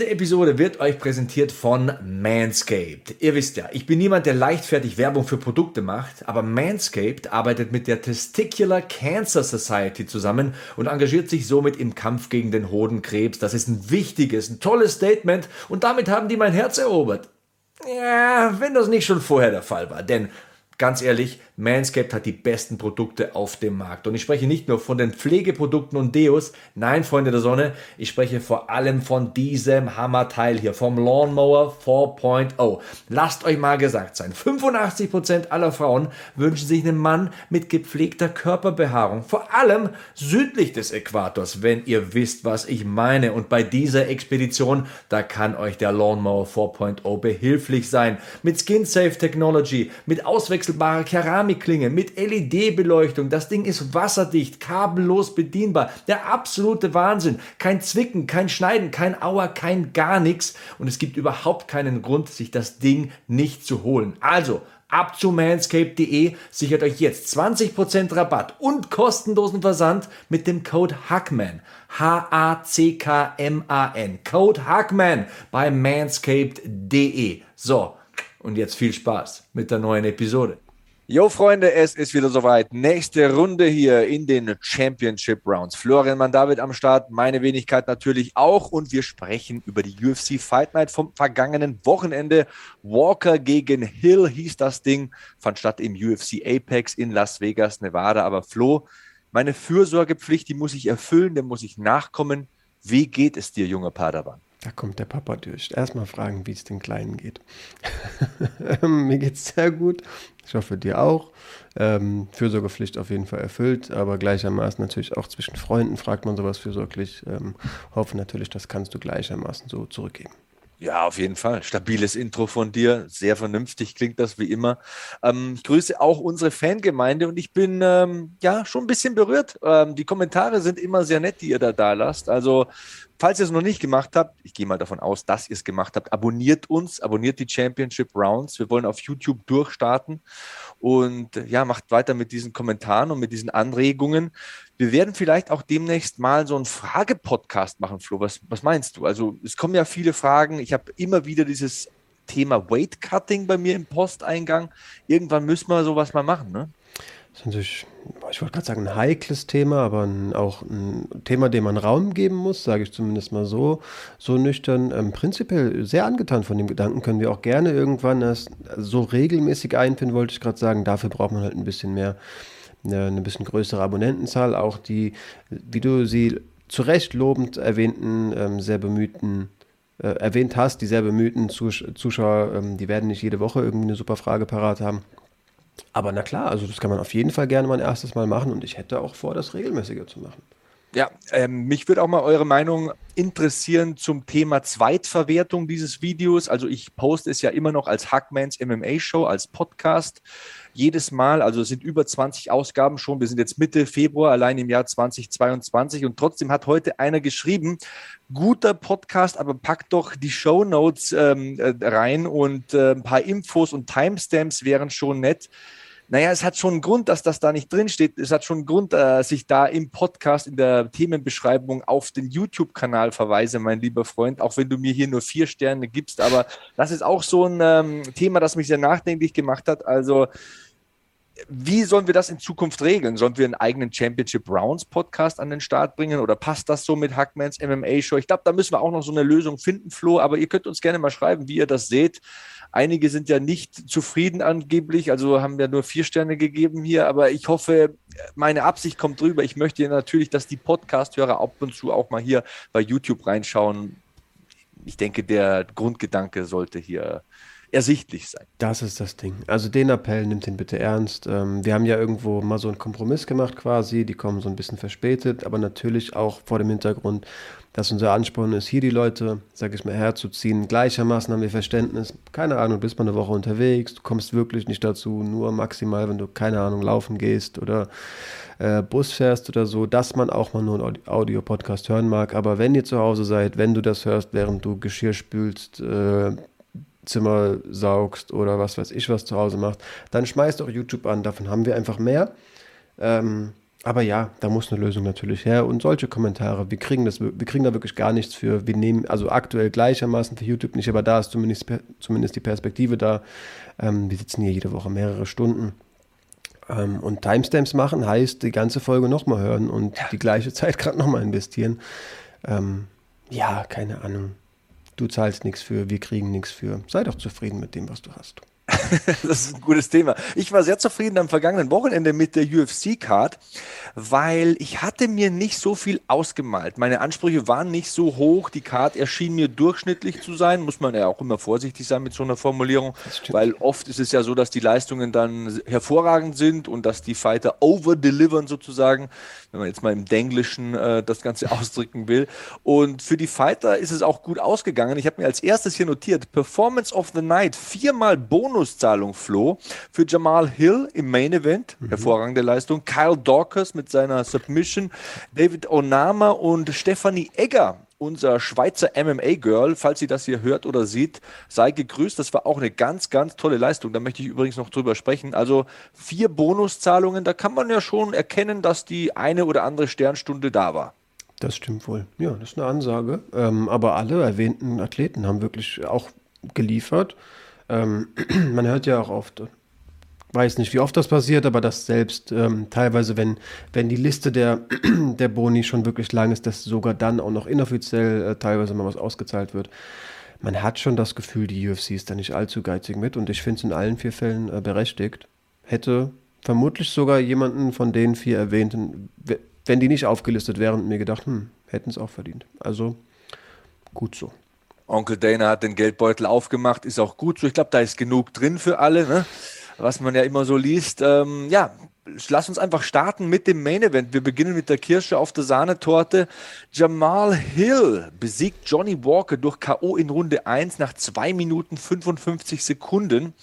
Diese Episode wird euch präsentiert von Manscaped. Ihr wisst ja, ich bin niemand, der leichtfertig Werbung für Produkte macht, aber Manscaped arbeitet mit der Testicular Cancer Society zusammen und engagiert sich somit im Kampf gegen den Hodenkrebs. Das ist ein wichtiges, ein tolles Statement und damit haben die mein Herz erobert. Ja, wenn das nicht schon vorher der Fall war, denn ganz ehrlich, Manscaped hat die besten Produkte auf dem Markt. Und ich spreche nicht nur von den Pflegeprodukten und Deos, nein, Freunde der Sonne, ich spreche vor allem von diesem Hammerteil hier, vom Lawnmower 4.0. Lasst euch mal gesagt sein, 85% aller Frauen wünschen sich einen Mann mit gepflegter Körperbehaarung, vor allem südlich des Äquators, wenn ihr wisst, was ich meine. Und bei dieser Expedition, da kann euch der Lawnmower 4.0 behilflich sein. Mit Skin Safe Technology, mit auswechselbarer Keramik, Keramikklinge mit LED-Beleuchtung. Das Ding ist wasserdicht, kabellos bedienbar. Der absolute Wahnsinn. Kein Zwicken, kein Schneiden, kein Auer, kein gar nichts. Und es gibt überhaupt keinen Grund, sich das Ding nicht zu holen. Also, ab zu manscape.de, sichert euch jetzt 20% Rabatt und kostenlosen Versand mit dem Code HACKMAN. H-A-C-K-M-A-N. Code HACKMAN bei manscaped.de. So, und jetzt viel Spaß mit der neuen Episode. Jo, Freunde, es ist wieder soweit. Nächste Runde hier in den Championship Rounds. Florian Mandavid am Start, meine Wenigkeit natürlich auch. Und wir sprechen über die UFC Fight Night vom vergangenen Wochenende. Walker gegen Hill hieß das Ding. Fand statt im UFC Apex in Las Vegas, Nevada. Aber Flo, meine Fürsorgepflicht, die muss ich erfüllen, der muss ich nachkommen. Wie geht es dir, junger Padawan? Da kommt der Papa durch. Erstmal fragen, wie es den Kleinen geht. Mir geht es sehr gut. Ich hoffe, dir auch. Ähm, Fürsorgepflicht auf jeden Fall erfüllt, aber gleichermaßen natürlich auch zwischen Freunden fragt man sowas fürsorglich. Ähm, hoffe natürlich, das kannst du gleichermaßen so zurückgeben. Ja, auf jeden Fall. Stabiles Intro von dir. Sehr vernünftig klingt das wie immer. Ähm, ich grüße auch unsere Fangemeinde und ich bin ähm, ja schon ein bisschen berührt. Ähm, die Kommentare sind immer sehr nett, die ihr da da lasst. Also, falls ihr es noch nicht gemacht habt, ich gehe mal davon aus, dass ihr es gemacht habt, abonniert uns, abonniert die Championship Rounds. Wir wollen auf YouTube durchstarten und ja, macht weiter mit diesen Kommentaren und mit diesen Anregungen. Wir werden vielleicht auch demnächst mal so einen Frage-Podcast machen, Flo. Was, was meinst du? Also es kommen ja viele Fragen. Ich habe immer wieder dieses Thema Weight Cutting bei mir im Posteingang. Irgendwann müssen wir sowas mal machen, ne? Das ist natürlich, ich wollte gerade sagen, ein heikles Thema, aber ein, auch ein Thema, dem man Raum geben muss, sage ich zumindest mal so, so nüchtern. Ähm, prinzipiell sehr angetan von dem Gedanken, können wir auch gerne irgendwann das so regelmäßig einfinden, wollte ich gerade sagen. Dafür braucht man halt ein bisschen mehr, eine, eine bisschen größere Abonnentenzahl. Auch die, wie du sie zu Recht lobend erwähnten, ähm, sehr bemühten äh, erwähnt hast, die sehr bemühten Zus Zuschauer, ähm, die werden nicht jede Woche irgendwie eine super Frage parat haben. Aber na klar, also das kann man auf jeden Fall gerne mal ein erstes Mal machen und ich hätte auch vor, das regelmäßiger zu machen. Ja, ähm, mich würde auch mal eure Meinung interessieren zum Thema Zweitverwertung dieses Videos. Also ich poste es ja immer noch als Hackmans MMA Show, als Podcast. Jedes Mal, also es sind über 20 Ausgaben schon. Wir sind jetzt Mitte Februar, allein im Jahr 2022. Und trotzdem hat heute einer geschrieben, guter Podcast, aber packt doch die Show Notes ähm, äh, rein und äh, ein paar Infos und Timestamps wären schon nett. Naja, es hat schon einen Grund, dass das da nicht drin steht. Es hat schon einen Grund, dass ich da im Podcast, in der Themenbeschreibung auf den YouTube-Kanal verweise, mein lieber Freund, auch wenn du mir hier nur vier Sterne gibst. Aber das ist auch so ein ähm, Thema, das mich sehr nachdenklich gemacht hat. Also, wie sollen wir das in Zukunft regeln? Sollen wir einen eigenen Championship Rounds Podcast an den Start bringen oder passt das so mit Hackmans MMA Show? Ich glaube, da müssen wir auch noch so eine Lösung finden, Flo, aber ihr könnt uns gerne mal schreiben, wie ihr das seht. Einige sind ja nicht zufrieden angeblich, also haben ja nur vier Sterne gegeben hier, aber ich hoffe, meine Absicht kommt drüber. Ich möchte natürlich, dass die Podcast-Hörer ab und zu auch mal hier bei YouTube reinschauen. Ich denke, der Grundgedanke sollte hier ersichtlich sein. Das ist das Ding. Also den Appell nimmt ihn bitte ernst. Ähm, wir haben ja irgendwo mal so einen Kompromiss gemacht quasi. Die kommen so ein bisschen verspätet, aber natürlich auch vor dem Hintergrund, dass unser Ansporn ist, hier die Leute, sag ich mal, herzuziehen. Gleichermaßen haben wir Verständnis. Keine Ahnung, du bist mal eine Woche unterwegs, du kommst wirklich nicht dazu, nur maximal, wenn du, keine Ahnung, laufen gehst oder äh, Bus fährst oder so, dass man auch mal nur einen Audio-Podcast hören mag. Aber wenn ihr zu Hause seid, wenn du das hörst, während du Geschirr spülst, äh, Zimmer saugst oder was weiß ich was zu Hause machst, dann schmeißt auch YouTube an. Davon haben wir einfach mehr. Ähm, aber ja, da muss eine Lösung natürlich her. Und solche Kommentare, wir kriegen, das, wir kriegen da wirklich gar nichts für. Wir nehmen also aktuell gleichermaßen für YouTube nicht, aber da ist zumindest, zumindest die Perspektive da. Ähm, wir sitzen hier jede Woche mehrere Stunden. Ähm, und Timestamps machen heißt, die ganze Folge nochmal hören und ja. die gleiche Zeit gerade nochmal investieren. Ähm, ja, keine Ahnung. Du zahlst nichts für, wir kriegen nichts für. Sei doch zufrieden mit dem, was du hast. das ist ein gutes Thema. Ich war sehr zufrieden am vergangenen Wochenende mit der UFC-Card, weil ich hatte mir nicht so viel ausgemalt. Meine Ansprüche waren nicht so hoch. Die Card erschien mir durchschnittlich zu sein. Muss man ja auch immer vorsichtig sein mit so einer Formulierung, weil oft ist es ja so, dass die Leistungen dann hervorragend sind und dass die Fighter overdelivern sozusagen, wenn man jetzt mal im Denglischen äh, das Ganze ausdrücken will. Und für die Fighter ist es auch gut ausgegangen. Ich habe mir als erstes hier notiert, Performance of the Night, viermal Bonus Bonuszahlung floh für Jamal Hill im Main Event, mhm. hervorragende Leistung, Kyle Dawkins mit seiner Submission, David Onama und Stephanie Egger unser Schweizer MMA-Girl, falls sie das hier hört oder sieht, sei gegrüßt. Das war auch eine ganz, ganz tolle Leistung. Da möchte ich übrigens noch drüber sprechen. Also vier Bonuszahlungen, da kann man ja schon erkennen, dass die eine oder andere Sternstunde da war. Das stimmt wohl. Ja, das ist eine Ansage. Ähm, aber alle erwähnten Athleten haben wirklich auch geliefert. Ähm, man hört ja auch oft, weiß nicht, wie oft das passiert, aber dass selbst ähm, teilweise, wenn, wenn die Liste der, der Boni schon wirklich lang ist, dass sogar dann auch noch inoffiziell äh, teilweise mal was ausgezahlt wird. Man hat schon das Gefühl, die UFC ist da nicht allzu geizig mit und ich finde es in allen vier Fällen äh, berechtigt. Hätte vermutlich sogar jemanden von den vier erwähnten, wenn die nicht aufgelistet wären, mir gedacht, hm, hätten es auch verdient. Also gut so. Onkel Dana hat den Geldbeutel aufgemacht, ist auch gut so. Ich glaube, da ist genug drin für alle, ne? Was man ja immer so liest. Ähm, ja, lass uns einfach starten mit dem Main Event. Wir beginnen mit der Kirsche auf der Sahnetorte. Jamal Hill besiegt Johnny Walker durch K.O. in Runde 1 nach 2 Minuten 55 Sekunden.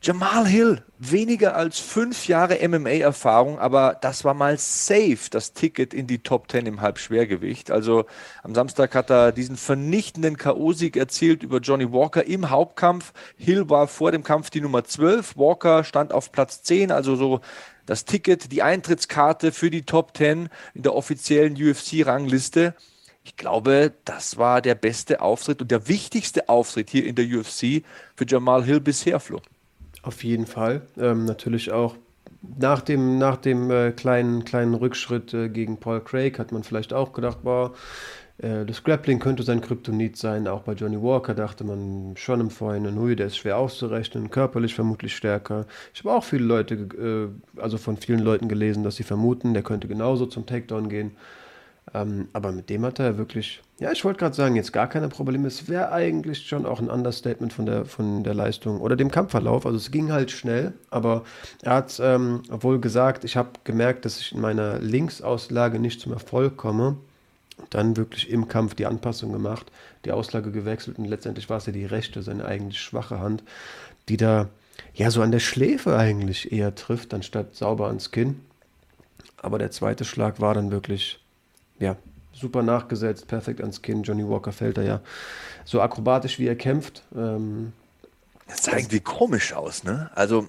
Jamal Hill, weniger als fünf Jahre MMA-Erfahrung, aber das war mal safe, das Ticket in die Top 10 im Halbschwergewicht. Also am Samstag hat er diesen vernichtenden K.O.-Sieg erzielt über Johnny Walker im Hauptkampf. Hill war vor dem Kampf die Nummer 12, Walker stand auf Platz 10, also so das Ticket, die Eintrittskarte für die Top 10 in der offiziellen UFC-Rangliste. Ich glaube, das war der beste Auftritt und der wichtigste Auftritt hier in der UFC für Jamal Hill bisher, Flo. Auf jeden Fall. Ähm, natürlich auch nach dem, nach dem äh, kleinen, kleinen Rückschritt äh, gegen Paul Craig hat man vielleicht auch gedacht, boah, äh, das Grappling könnte sein Kryptonit sein. Auch bei Johnny Walker dachte man schon im Vorhinein, hui, der ist schwer auszurechnen, körperlich vermutlich stärker. Ich habe auch viele Leute, äh, also von vielen Leuten gelesen, dass sie vermuten, der könnte genauso zum Takedown gehen. Ähm, aber mit dem hat er wirklich, ja, ich wollte gerade sagen, jetzt gar keine Probleme. Es wäre eigentlich schon auch ein Understatement von der, von der Leistung oder dem Kampfverlauf. Also es ging halt schnell, aber er hat ähm, wohl gesagt, ich habe gemerkt, dass ich in meiner Linksauslage nicht zum Erfolg komme. Und dann wirklich im Kampf die Anpassung gemacht, die Auslage gewechselt und letztendlich war es ja die rechte, seine eigentlich schwache Hand, die da ja so an der Schläfe eigentlich eher trifft, anstatt sauber ans Kinn. Aber der zweite Schlag war dann wirklich ja, super nachgesetzt, perfekt ans Kinn. Johnny Walker fällt da ja so akrobatisch, wie er kämpft. Ähm, Das sah irgendwie komisch aus, ne? Also.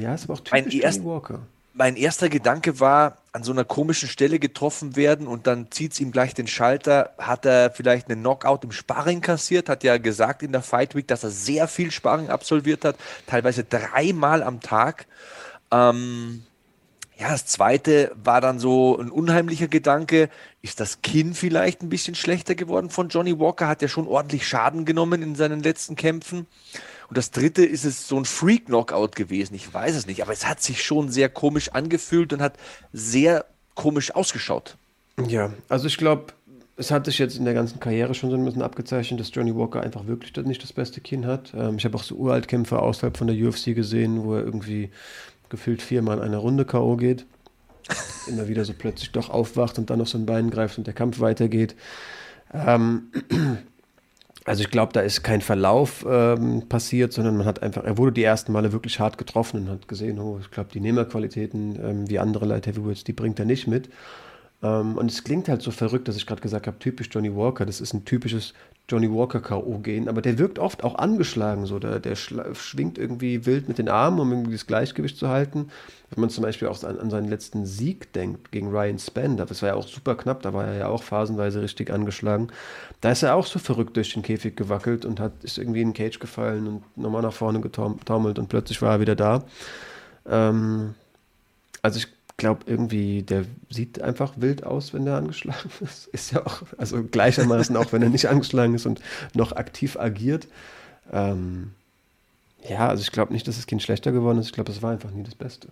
Ja, ist aber auch typisch Johnny Walker mein erster Gedanke war, an so einer komischen Stelle getroffen werden und dann zieht es ihm gleich den Schalter. Hat er vielleicht einen Knockout im Sparring kassiert? Hat ja gesagt in der Fight Week, dass er sehr viel Sparring absolviert hat, teilweise dreimal am Tag. Ähm, ja, das zweite war dann so ein unheimlicher Gedanke. Ist das Kinn vielleicht ein bisschen schlechter geworden von Johnny Walker? Hat ja schon ordentlich Schaden genommen in seinen letzten Kämpfen. Und das dritte ist es so ein Freak-Knockout gewesen. Ich weiß es nicht, aber es hat sich schon sehr komisch angefühlt und hat sehr komisch ausgeschaut. Ja, also ich glaube, es hat sich jetzt in der ganzen Karriere schon so ein bisschen abgezeichnet, dass Johnny Walker einfach wirklich nicht das beste Kinn hat. Ähm, ich habe auch so Uraltkämpfer außerhalb von der UFC gesehen, wo er irgendwie gefühlt viermal in einer Runde K.O. geht. Immer wieder so plötzlich doch aufwacht und dann noch so ein Bein greift und der Kampf weitergeht. Ähm, also ich glaube, da ist kein Verlauf ähm, passiert, sondern man hat einfach, er wurde die ersten Male wirklich hart getroffen und hat gesehen, oh, ich glaube, die Nehmerqualitäten ähm, wie andere Light Heavyweights, die bringt er nicht mit. Ähm, und es klingt halt so verrückt, dass ich gerade gesagt habe, typisch Johnny Walker, das ist ein typisches Johnny Walker K.O.-Gehen, aber der wirkt oft auch angeschlagen, so, der, der schwingt irgendwie wild mit den Armen, um irgendwie das Gleichgewicht zu halten. Wenn man zum Beispiel auch an, an seinen letzten Sieg denkt gegen Ryan Spender, das war ja auch super knapp, da war er ja auch phasenweise richtig angeschlagen. Da ist er auch so verrückt durch den Käfig gewackelt und hat, ist irgendwie in den Cage gefallen und nochmal nach vorne getaumelt und plötzlich war er wieder da. Ähm, also ich glaube irgendwie, der sieht einfach wild aus, wenn der angeschlagen ist. Ist ja auch, also gleichermaßen auch, wenn er nicht angeschlagen ist und noch aktiv agiert. Ähm, ja, also ich glaube nicht, dass das Kind schlechter geworden ist. Ich glaube, es war einfach nie das Beste.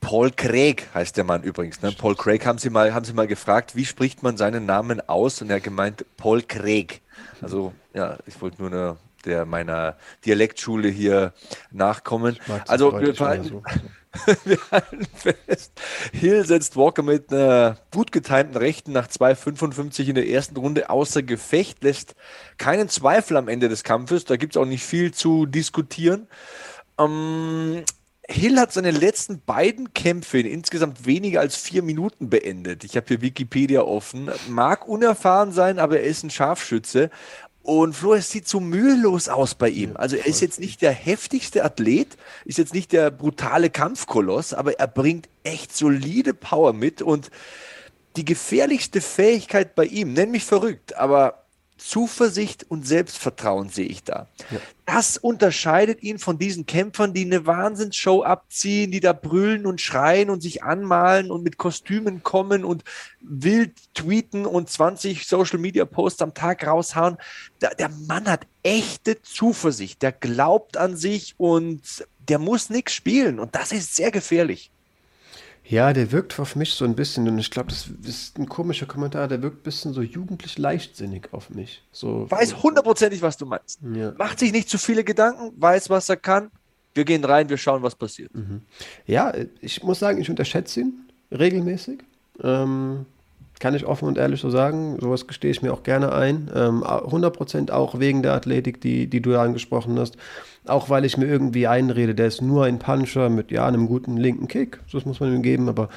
Paul Craig heißt der Mann übrigens. Ne? Paul Craig haben sie, mal, haben sie mal gefragt, wie spricht man seinen Namen aus? Und er hat gemeint, Paul Craig. Also, ja, ich wollte nur eine, der meiner Dialektschule hier nachkommen. Also, wir verhalten, so. Wir halten fest. Hill setzt Walker mit einer gut getimten Rechten nach 2,55 in der ersten Runde außer Gefecht, lässt keinen Zweifel am Ende des Kampfes. Da gibt es auch nicht viel zu diskutieren. Ähm, Hill hat seine letzten beiden Kämpfe in insgesamt weniger als vier Minuten beendet. Ich habe hier Wikipedia offen. Mag unerfahren sein, aber er ist ein Scharfschütze. Und Flo, es sieht so mühelos aus bei ihm. Also er ist jetzt nicht der heftigste Athlet, ist jetzt nicht der brutale Kampfkoloss, aber er bringt echt solide Power mit und die gefährlichste Fähigkeit bei ihm, nenn mich verrückt, aber Zuversicht und Selbstvertrauen sehe ich da. Ja. Das unterscheidet ihn von diesen Kämpfern, die eine Wahnsinnsshow abziehen, die da brüllen und schreien und sich anmalen und mit Kostümen kommen und wild tweeten und 20 Social Media Posts am Tag raushauen. Der, der Mann hat echte Zuversicht, der glaubt an sich und der muss nichts spielen und das ist sehr gefährlich. Ja, der wirkt auf mich so ein bisschen, und ich glaube, das ist ein komischer Kommentar, der wirkt ein bisschen so jugendlich leichtsinnig auf mich. So, weiß hundertprozentig, was du meinst. Ja. Macht sich nicht zu viele Gedanken, weiß, was er kann. Wir gehen rein, wir schauen, was passiert. Mhm. Ja, ich muss sagen, ich unterschätze ihn regelmäßig. Ähm, kann ich offen und ehrlich so sagen. Sowas gestehe ich mir auch gerne ein. Ähm, 100% auch wegen der Athletik, die, die du ja angesprochen hast. Auch weil ich mir irgendwie einrede, der ist nur ein Puncher mit ja, einem guten linken Kick. Das muss man ihm geben. Aber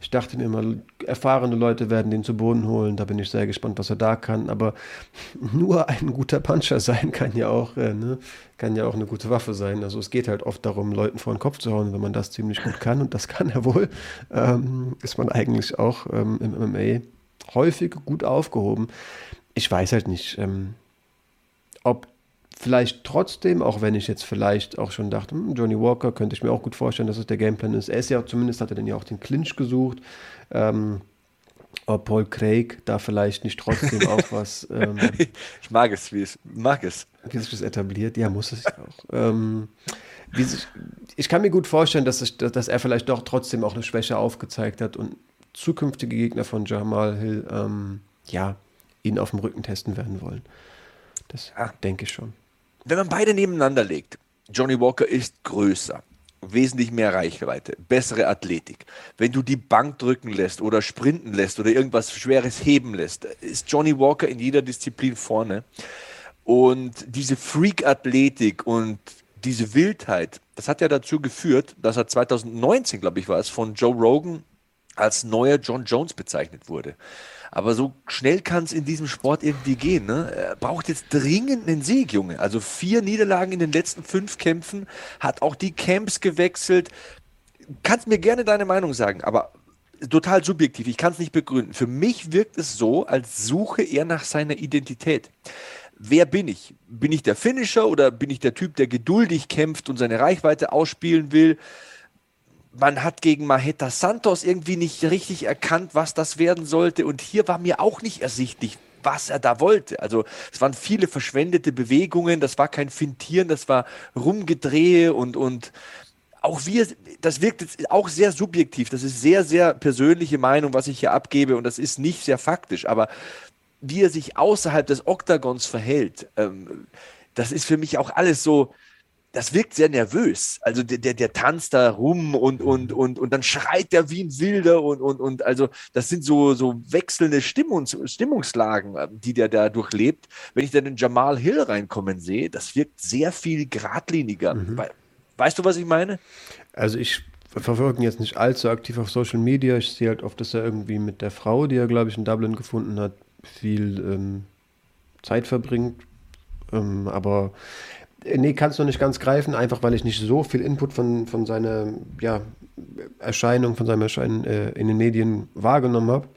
ich dachte mir immer, erfahrene Leute werden den zu Boden holen. Da bin ich sehr gespannt, was er da kann. Aber nur ein guter Puncher sein kann ja auch, äh, ne, kann ja auch eine gute Waffe sein. Also es geht halt oft darum, Leuten vor den Kopf zu hauen. Wenn man das ziemlich gut kann, und das kann er wohl, ähm, ist man eigentlich auch ähm, im MMA häufig gut aufgehoben. Ich weiß halt nicht, ähm, ob vielleicht trotzdem, auch wenn ich jetzt vielleicht auch schon dachte, hm, Johnny Walker könnte ich mir auch gut vorstellen, dass es der Gameplan ist. Er ist ja zumindest hat er dann ja auch den Clinch gesucht. Ähm, ob Paul Craig da vielleicht nicht trotzdem auch was. Ähm, ich mag es, wie es mag es. Wie sich das etabliert, ja, muss es auch. Ähm, sich, ich kann mir gut vorstellen, dass, ich, dass er vielleicht doch trotzdem auch eine Schwäche aufgezeigt hat und zukünftige Gegner von Jamal Hill, ähm, ja, ihn auf dem Rücken testen werden wollen. Das ja. denke ich schon wenn man beide nebeneinander legt, Johnny Walker ist größer, wesentlich mehr Reichweite, bessere Athletik. Wenn du die Bank drücken lässt oder sprinten lässt oder irgendwas Schweres heben lässt, ist Johnny Walker in jeder Disziplin vorne. Und diese Freak-Athletik und diese Wildheit, das hat ja dazu geführt, dass er 2019, glaube ich, war es, von Joe Rogan als neuer John Jones bezeichnet wurde. Aber so schnell kann es in diesem Sport irgendwie gehen. Ne? Er braucht jetzt dringend einen Sieg, Junge. Also vier Niederlagen in den letzten fünf Kämpfen, hat auch die Camps gewechselt. Kannst mir gerne deine Meinung sagen, aber total subjektiv. Ich kann es nicht begründen. Für mich wirkt es so, als suche er nach seiner Identität wer bin ich? Bin ich der Finisher oder bin ich der Typ, der geduldig kämpft und seine Reichweite ausspielen will? Man hat gegen Maheta Santos irgendwie nicht richtig erkannt, was das werden sollte. Und hier war mir auch nicht ersichtlich, was er da wollte. Also es waren viele verschwendete Bewegungen, das war kein Fintieren, das war Rumgedrehe und, und auch wir, das wirkt jetzt auch sehr subjektiv. Das ist sehr, sehr persönliche Meinung, was ich hier abgebe und das ist nicht sehr faktisch. Aber wie er sich außerhalb des Oktagons verhält, ähm, das ist für mich auch alles so, das wirkt sehr nervös. Also der, der, der tanzt da rum und, und, und, und dann schreit er wie ein Wilder und, und, und also das sind so, so wechselnde Stimmungs, Stimmungslagen, ähm, die der da durchlebt. Wenn ich dann in Jamal Hill reinkommen sehe, das wirkt sehr viel geradliniger. Mhm. Weißt du, was ich meine? Also ich verfolge ihn jetzt nicht allzu aktiv auf Social Media. Ich sehe halt oft, dass er irgendwie mit der Frau, die er, glaube ich, in Dublin gefunden hat, viel ähm, Zeit verbringt. Ähm, aber nee, kann es noch nicht ganz greifen, einfach weil ich nicht so viel Input von, von seiner ja, Erscheinung, von seinem Erscheinen äh, in den Medien wahrgenommen habe.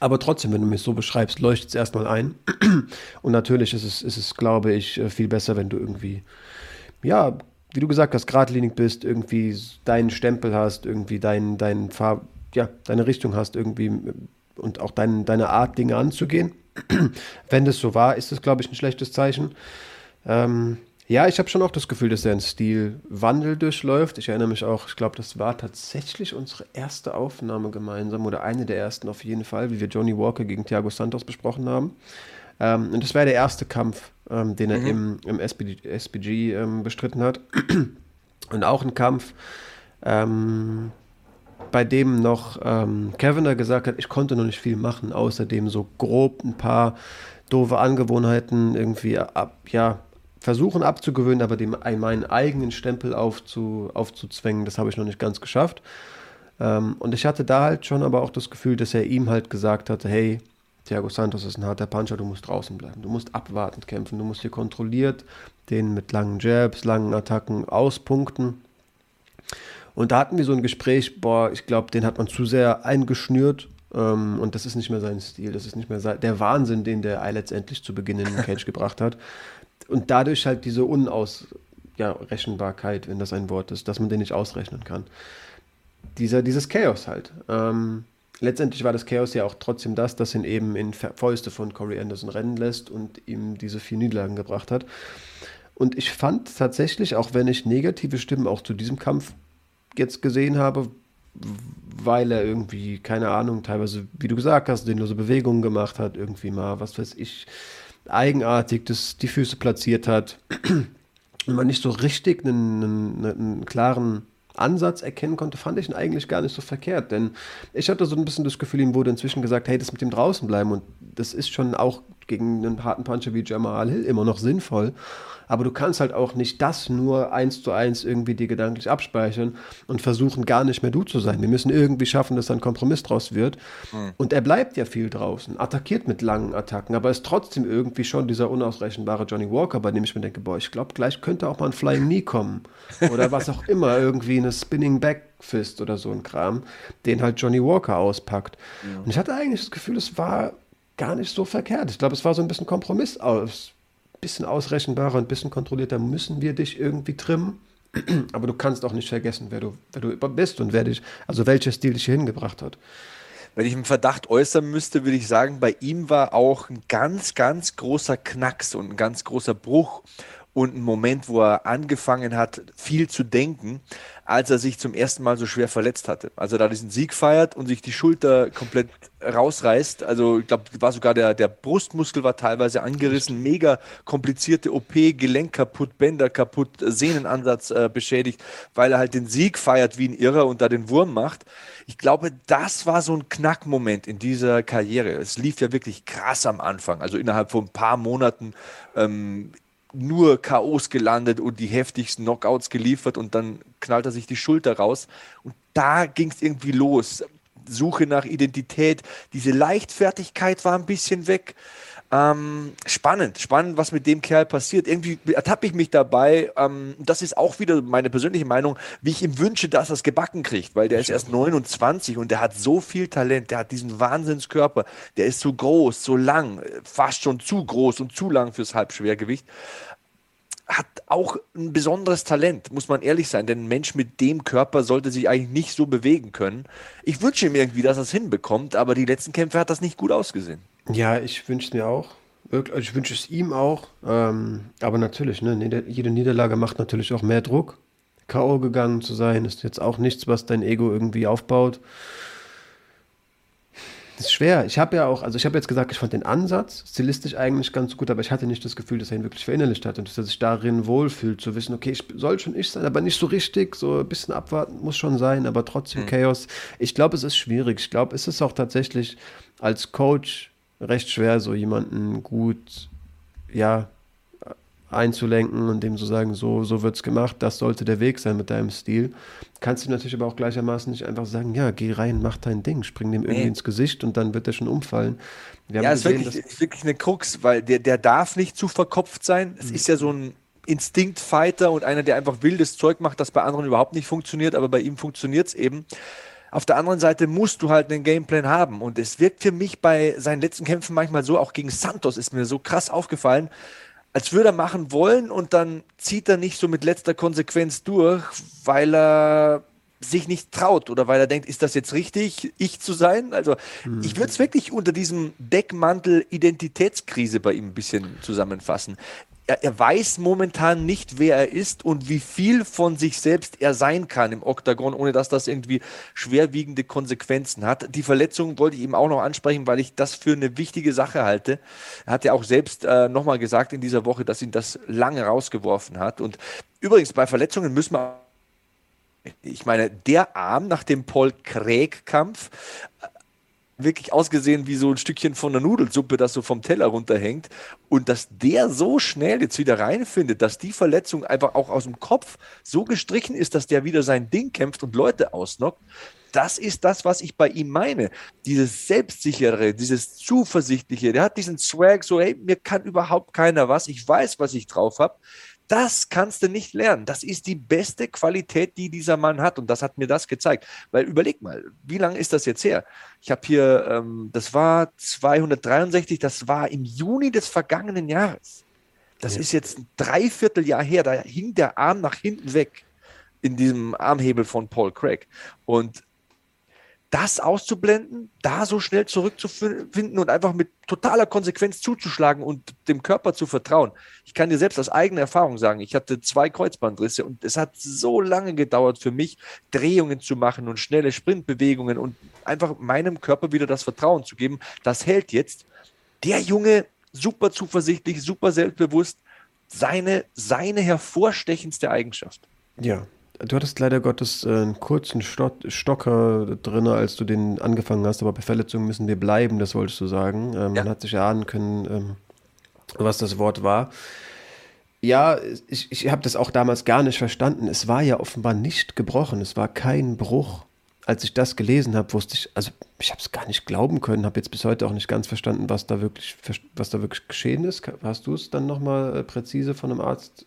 Aber trotzdem, wenn du mich so beschreibst, leuchtet es erstmal ein. Und natürlich ist es, ist es, glaube ich, äh, viel besser, wenn du irgendwie, ja, wie du gesagt hast, geradlinig bist, irgendwie deinen Stempel hast, irgendwie dein, dein Farb, ja, deine Richtung hast, irgendwie und auch dein, deine Art, Dinge anzugehen. Wenn das so war, ist das, glaube ich, ein schlechtes Zeichen. Ähm, ja, ich habe schon auch das Gefühl, dass er einen Stilwandel durchläuft. Ich erinnere mich auch, ich glaube, das war tatsächlich unsere erste Aufnahme gemeinsam oder eine der ersten auf jeden Fall, wie wir Johnny Walker gegen Thiago Santos besprochen haben. Ähm, und das war der erste Kampf, ähm, den er mhm. im, im SPG, SPG ähm, bestritten hat. und auch ein Kampf, ähm, bei dem noch ähm, Kevin gesagt hat, ich konnte noch nicht viel machen, außerdem so grob ein paar doofe Angewohnheiten irgendwie ab, ja, versuchen abzugewöhnen, aber dem meinen eigenen Stempel aufzu, aufzuzwängen, das habe ich noch nicht ganz geschafft. Ähm, und ich hatte da halt schon aber auch das Gefühl, dass er ihm halt gesagt hatte, hey, Thiago Santos ist ein harter Puncher, du musst draußen bleiben, du musst abwartend kämpfen, du musst hier kontrolliert den mit langen Jabs, langen Attacken auspunkten. Und da hatten wir so ein Gespräch, boah, ich glaube, den hat man zu sehr eingeschnürt. Ähm, und das ist nicht mehr sein Stil. Das ist nicht mehr sein, der Wahnsinn, den der Ei letztendlich zu Beginn in den Cage gebracht hat. Und dadurch halt diese Unausrechenbarkeit, ja, wenn das ein Wort ist, dass man den nicht ausrechnen kann. Dieser, dieses Chaos halt. Ähm, letztendlich war das Chaos ja auch trotzdem das, das ihn eben in Fäuste von Corey Anderson rennen lässt und ihm diese vier Niederlagen gebracht hat. Und ich fand tatsächlich, auch wenn ich negative Stimmen auch zu diesem Kampf jetzt gesehen habe, weil er irgendwie, keine Ahnung, teilweise, wie du gesagt hast, sinnlose Bewegungen gemacht hat, irgendwie mal, was weiß ich, eigenartig das, die Füße platziert hat und man nicht so richtig einen, einen, einen klaren Ansatz erkennen konnte, fand ich ihn eigentlich gar nicht so verkehrt. Denn ich hatte so ein bisschen das Gefühl, ihm wurde inzwischen gesagt, hey, das mit dem draußen bleiben. Und das ist schon auch gegen einen harten Puncher wie Jamal Hill immer noch sinnvoll aber du kannst halt auch nicht das nur eins zu eins irgendwie dir gedanklich abspeichern und versuchen gar nicht mehr du zu sein. Wir müssen irgendwie schaffen, dass ein Kompromiss draus wird. Mhm. Und er bleibt ja viel draußen, attackiert mit langen Attacken, aber ist trotzdem irgendwie schon dieser unausrechenbare Johnny Walker, bei dem ich mir denke, boah, ich glaube, gleich könnte auch mal ein Flying Knee kommen oder was auch immer, irgendwie eine Spinning Back Fist oder so ein Kram, den halt Johnny Walker auspackt. Ja. Und ich hatte eigentlich das Gefühl, es war gar nicht so verkehrt. Ich glaube, es war so ein bisschen Kompromiss aus bisschen ausrechenbarer, ein bisschen kontrollierter müssen wir dich irgendwie trimmen. Aber du kannst auch nicht vergessen, wer du, wer du bist und wer dich, also welcher Stil dich hier hingebracht hat. Wenn ich einen Verdacht äußern müsste, würde ich sagen, bei ihm war auch ein ganz, ganz großer Knacks und ein ganz großer Bruch und ein Moment, wo er angefangen hat, viel zu denken, als er sich zum ersten Mal so schwer verletzt hatte. Also da diesen Sieg feiert und sich die Schulter komplett rausreißt. Also ich glaube, war sogar der, der Brustmuskel war teilweise angerissen, mega komplizierte OP, Gelenk kaputt, Bänder kaputt, Sehnenansatz äh, beschädigt, weil er halt den Sieg feiert wie ein Irrer und da den Wurm macht. Ich glaube, das war so ein Knackmoment in dieser Karriere. Es lief ja wirklich krass am Anfang. Also innerhalb von ein paar Monaten ähm, nur K.O.s gelandet und die heftigsten Knockouts geliefert und dann knallt er sich die Schulter raus. Und da ging es irgendwie los. Suche nach Identität. Diese Leichtfertigkeit war ein bisschen weg. Ähm, spannend, spannend, was mit dem Kerl passiert. Irgendwie ertappe ich mich dabei. Ähm, das ist auch wieder meine persönliche Meinung, wie ich ihm wünsche, dass er es gebacken kriegt, weil der ist erst 29 und der hat so viel Talent, der hat diesen Wahnsinnskörper, der ist so groß, so lang, fast schon zu groß und zu lang fürs Halbschwergewicht hat auch ein besonderes Talent, muss man ehrlich sein, denn ein Mensch mit dem Körper sollte sich eigentlich nicht so bewegen können. Ich wünsche ihm irgendwie, dass er es hinbekommt, aber die letzten Kämpfe hat das nicht gut ausgesehen. Ja, ich wünsche es mir auch. Also ich wünsche es ihm auch. Ähm, aber natürlich, ne, jede Niederlage macht natürlich auch mehr Druck. K.O. gegangen zu sein, ist jetzt auch nichts, was dein Ego irgendwie aufbaut. Das ist schwer. Ich habe ja auch, also ich habe jetzt gesagt, ich fand den Ansatz stilistisch eigentlich ganz gut, aber ich hatte nicht das Gefühl, dass er ihn wirklich verinnerlicht hat und dass er sich darin wohlfühlt, zu wissen, okay, ich soll schon ich sein, aber nicht so richtig, so ein bisschen abwarten muss schon sein, aber trotzdem mhm. Chaos. Ich glaube, es ist schwierig. Ich glaube, es ist auch tatsächlich als Coach recht schwer, so jemanden gut, ja, einzulenken und dem zu sagen, so, so wird es gemacht, das sollte der Weg sein mit deinem Stil. Kannst du natürlich aber auch gleichermaßen nicht einfach sagen, ja, geh rein, mach dein Ding, spring dem irgendwie nee. ins Gesicht und dann wird er schon umfallen. Wir ja, es ist wirklich, ist wirklich eine Krux, weil der, der darf nicht zu verkopft sein. Es mhm. ist ja so ein Instinktfighter und einer, der einfach wildes Zeug macht, das bei anderen überhaupt nicht funktioniert, aber bei ihm funktioniert es eben. Auf der anderen Seite musst du halt einen Gameplan haben. Und es wirkt für mich bei seinen letzten Kämpfen manchmal so, auch gegen Santos ist mir so krass aufgefallen, als würde er machen wollen und dann zieht er nicht so mit letzter Konsequenz durch, weil er sich nicht traut oder weil er denkt, ist das jetzt richtig, ich zu sein? Also mhm. ich würde es wirklich unter diesem Deckmantel Identitätskrise bei ihm ein bisschen zusammenfassen er, er, weiß momentan nicht, wer er ist und wie viel von sich selbst er sein kann im Oktagon, ohne dass das irgendwie schwerwiegende Konsequenzen hat. Die Verletzung wollte ich ihm auch noch ansprechen, weil ich das für eine wichtige Sache halte. Er hat ja auch selbst äh, nochmal gesagt in dieser Woche, dass ihn das lange rausgeworfen hat. Und übrigens, bei Verletzungen müssen wir ich meine, der Arm nach dem Paul Craig-Kampf wirklich ausgesehen wie so ein Stückchen von der Nudelsuppe, das so vom Teller runterhängt. Und dass der so schnell jetzt wieder reinfindet, dass die Verletzung einfach auch aus dem Kopf so gestrichen ist, dass der wieder sein Ding kämpft und Leute ausnockt. Das ist das, was ich bei ihm meine. Dieses Selbstsichere, dieses Zuversichtliche. Der hat diesen Swag, so, hey, mir kann überhaupt keiner was. Ich weiß, was ich drauf habe. Das kannst du nicht lernen. Das ist die beste Qualität, die dieser Mann hat. Und das hat mir das gezeigt. Weil überleg mal, wie lange ist das jetzt her? Ich habe hier, ähm, das war 263, das war im Juni des vergangenen Jahres. Das ja. ist jetzt ein Dreivierteljahr her. Da hing der Arm nach hinten weg in diesem Armhebel von Paul Craig. Und das auszublenden, da so schnell zurückzufinden und einfach mit totaler Konsequenz zuzuschlagen und dem Körper zu vertrauen. Ich kann dir selbst aus eigener Erfahrung sagen, ich hatte zwei Kreuzbandrisse und es hat so lange gedauert für mich, Drehungen zu machen und schnelle Sprintbewegungen und einfach meinem Körper wieder das Vertrauen zu geben. Das hält jetzt. Der Junge, super zuversichtlich, super selbstbewusst, seine, seine hervorstechendste Eigenschaft. Ja, Du hattest leider Gottes äh, einen kurzen Stocker drin, als du den angefangen hast, aber bei Verletzungen müssen wir bleiben, das wolltest du sagen. Ähm, ja. Man hat sich ahnen können, ähm, was das Wort war. Ja, ich, ich habe das auch damals gar nicht verstanden. Es war ja offenbar nicht gebrochen, es war kein Bruch. Als ich das gelesen habe, wusste ich, also ich habe es gar nicht glauben können, habe jetzt bis heute auch nicht ganz verstanden, was da wirklich, was da wirklich geschehen ist. Hast du es dann nochmal äh, präzise von einem Arzt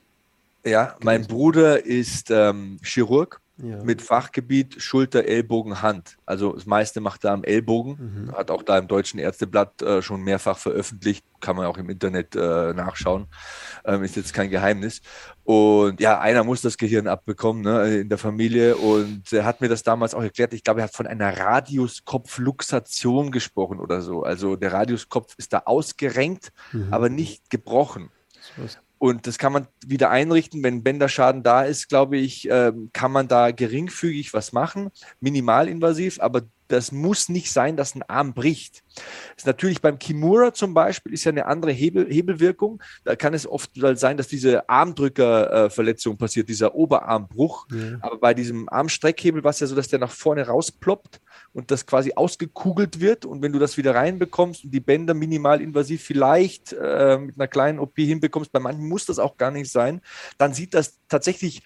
ja, mein Bruder ist ähm, Chirurg ja. mit Fachgebiet Schulter, Ellbogen, Hand. Also das meiste macht er am Ellbogen. Mhm. Hat auch da im Deutschen Ärzteblatt äh, schon mehrfach veröffentlicht. Kann man auch im Internet äh, nachschauen. Ähm, ist jetzt kein Geheimnis. Und ja, einer muss das Gehirn abbekommen ne, in der Familie. Und er hat mir das damals auch erklärt. Ich glaube, er hat von einer Radiuskopfluxation gesprochen oder so. Also der Radiuskopf ist da ausgerenkt, mhm. aber nicht gebrochen. Und das kann man wieder einrichten, wenn Bänderschaden da ist, glaube ich, ähm, kann man da geringfügig was machen, minimalinvasiv, aber das muss nicht sein, dass ein Arm bricht. Das ist natürlich beim Kimura zum Beispiel ist ja eine andere Hebel, Hebelwirkung. Da kann es oft sein, dass diese Armdrückerverletzung passiert, dieser Oberarmbruch. Ja. Aber bei diesem Armstreckhebel war es ja so, dass der nach vorne rausploppt und das quasi ausgekugelt wird. Und wenn du das wieder reinbekommst und die Bänder minimal invasiv vielleicht äh, mit einer kleinen OP hinbekommst, bei manchen muss das auch gar nicht sein, dann sieht das tatsächlich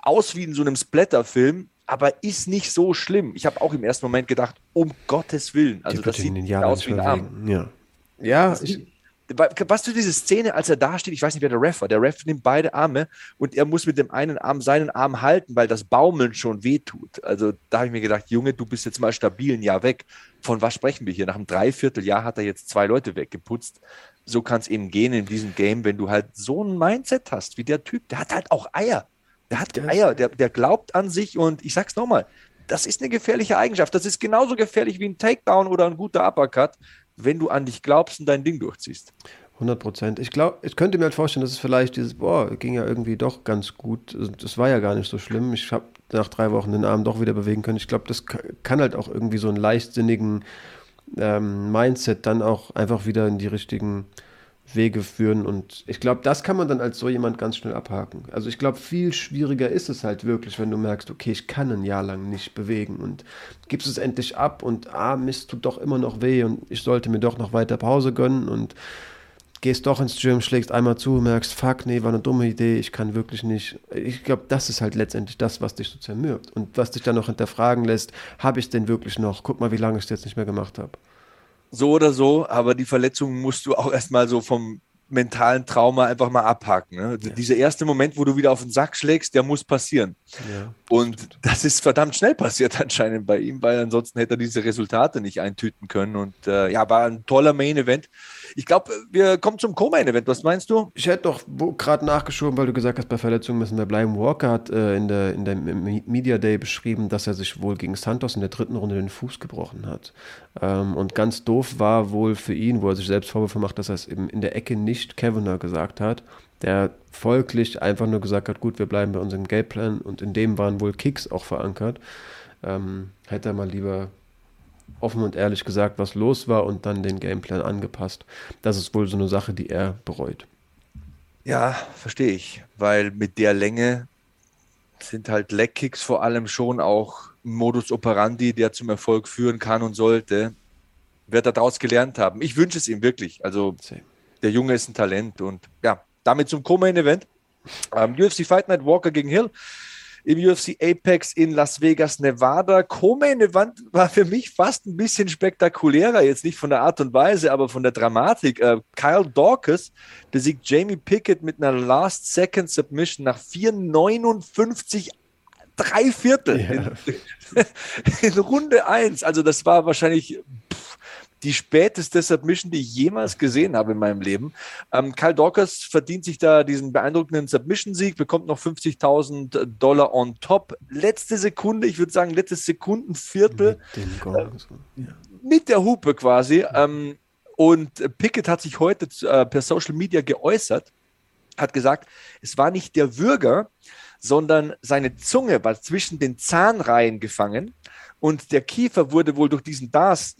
aus wie in so einem Splatterfilm, aber ist nicht so schlimm. Ich habe auch im ersten Moment gedacht, um Gottes Willen. Also das sieht aus wie ein Arm. Ja, ja ich, was du diese Szene, als er da steht, ich weiß nicht, wer der Ref war. Der Ref nimmt beide Arme und er muss mit dem einen Arm seinen Arm halten, weil das Baumeln schon wehtut. Also da habe ich mir gedacht, Junge, du bist jetzt mal stabil ein Jahr weg. Von was sprechen wir hier? Nach einem Dreivierteljahr hat er jetzt zwei Leute weggeputzt. So kann es eben gehen in diesem Game, wenn du halt so ein Mindset hast wie der Typ. Der hat halt auch Eier. Der hat Eier, der, der glaubt an sich und ich sag's nochmal, das ist eine gefährliche Eigenschaft. Das ist genauso gefährlich wie ein Takedown oder ein guter Uppercut wenn du an dich glaubst und dein Ding durchziehst. 100 Prozent. Ich glaube, ich könnte mir halt vorstellen, dass es vielleicht dieses, boah, ging ja irgendwie doch ganz gut. Das war ja gar nicht so schlimm. Ich habe nach drei Wochen den Arm doch wieder bewegen können. Ich glaube, das kann halt auch irgendwie so einen leichtsinnigen ähm, Mindset dann auch einfach wieder in die richtigen Wege führen. Und ich glaube, das kann man dann als so jemand ganz schnell abhaken. Also ich glaube, viel schwieriger ist es halt wirklich, wenn du merkst, okay, ich kann ein Jahr lang nicht bewegen und gibst es endlich ab und ah, Mist tut doch immer noch weh und ich sollte mir doch noch weiter Pause gönnen und gehst doch ins Gym, schlägst einmal zu, merkst, fuck, nee, war eine dumme Idee, ich kann wirklich nicht. Ich glaube, das ist halt letztendlich das, was dich so zermürbt und was dich dann noch hinterfragen lässt, habe ich denn wirklich noch? Guck mal, wie lange ich es jetzt nicht mehr gemacht habe so oder so, aber die Verletzung musst du auch erstmal so vom mentalen Trauma einfach mal abhaken. Ne? Ja. Dieser erste Moment, wo du wieder auf den Sack schlägst, der muss passieren. Ja, und das ist verdammt schnell passiert anscheinend bei ihm, weil ansonsten hätte er diese Resultate nicht eintüten können. Und äh, ja, war ein toller Main Event. Ich glaube, wir kommen zum Co-Main-Event. Was meinst du? Ich hätte doch gerade nachgeschoben, weil du gesagt hast, bei Verletzungen müssen wir bleiben. Walker hat äh, in der, in der Media Day beschrieben, dass er sich wohl gegen Santos in der dritten Runde den Fuß gebrochen hat. Ähm, und ganz doof war wohl für ihn, wo er sich selbst Vorwürfe macht, dass er es eben in der Ecke nicht Kavanagh gesagt hat, der folglich einfach nur gesagt hat, gut, wir bleiben bei unserem Gameplan und in dem waren wohl Kicks auch verankert. Ähm, hätte er mal lieber offen und ehrlich gesagt, was los war und dann den Gameplan angepasst. Das ist wohl so eine Sache, die er bereut. Ja, verstehe ich, weil mit der Länge sind halt Leg-Kicks vor allem schon auch ein Modus operandi, der zum Erfolg führen kann und sollte. Wird er daraus gelernt haben. Ich wünsche es ihm wirklich. Also der Junge ist ein Talent und ja, damit zum Co-Main-Event. Ähm, UFC Fight Night Walker gegen Hill im UFC Apex in Las Vegas, Nevada. Co-Main Event war für mich fast ein bisschen spektakulärer, jetzt nicht von der Art und Weise, aber von der Dramatik. Äh, Kyle Dawkins besiegt Jamie Pickett mit einer Last-Second-Submission nach 4,59 drei Viertel ja. in, in, Runde 1. Also das war wahrscheinlich pff, die späteste Submission, die ich jemals gesehen habe in meinem Leben. Ähm, Kyle Dawkins verdient sich da diesen beeindruckenden Submission-Sieg, bekommt noch 50.000 Dollar on top. Letzte Sekunde, ich würde sagen, letztes Sekundenviertel. Mit, äh, mit der Hupe quasi. Ähm, und Pickett hat sich heute äh, per Social Media geäußert, hat gesagt, es war nicht der Würger, sondern seine Zunge war zwischen den Zahnreihen gefangen und der Kiefer wurde wohl durch diesen DAS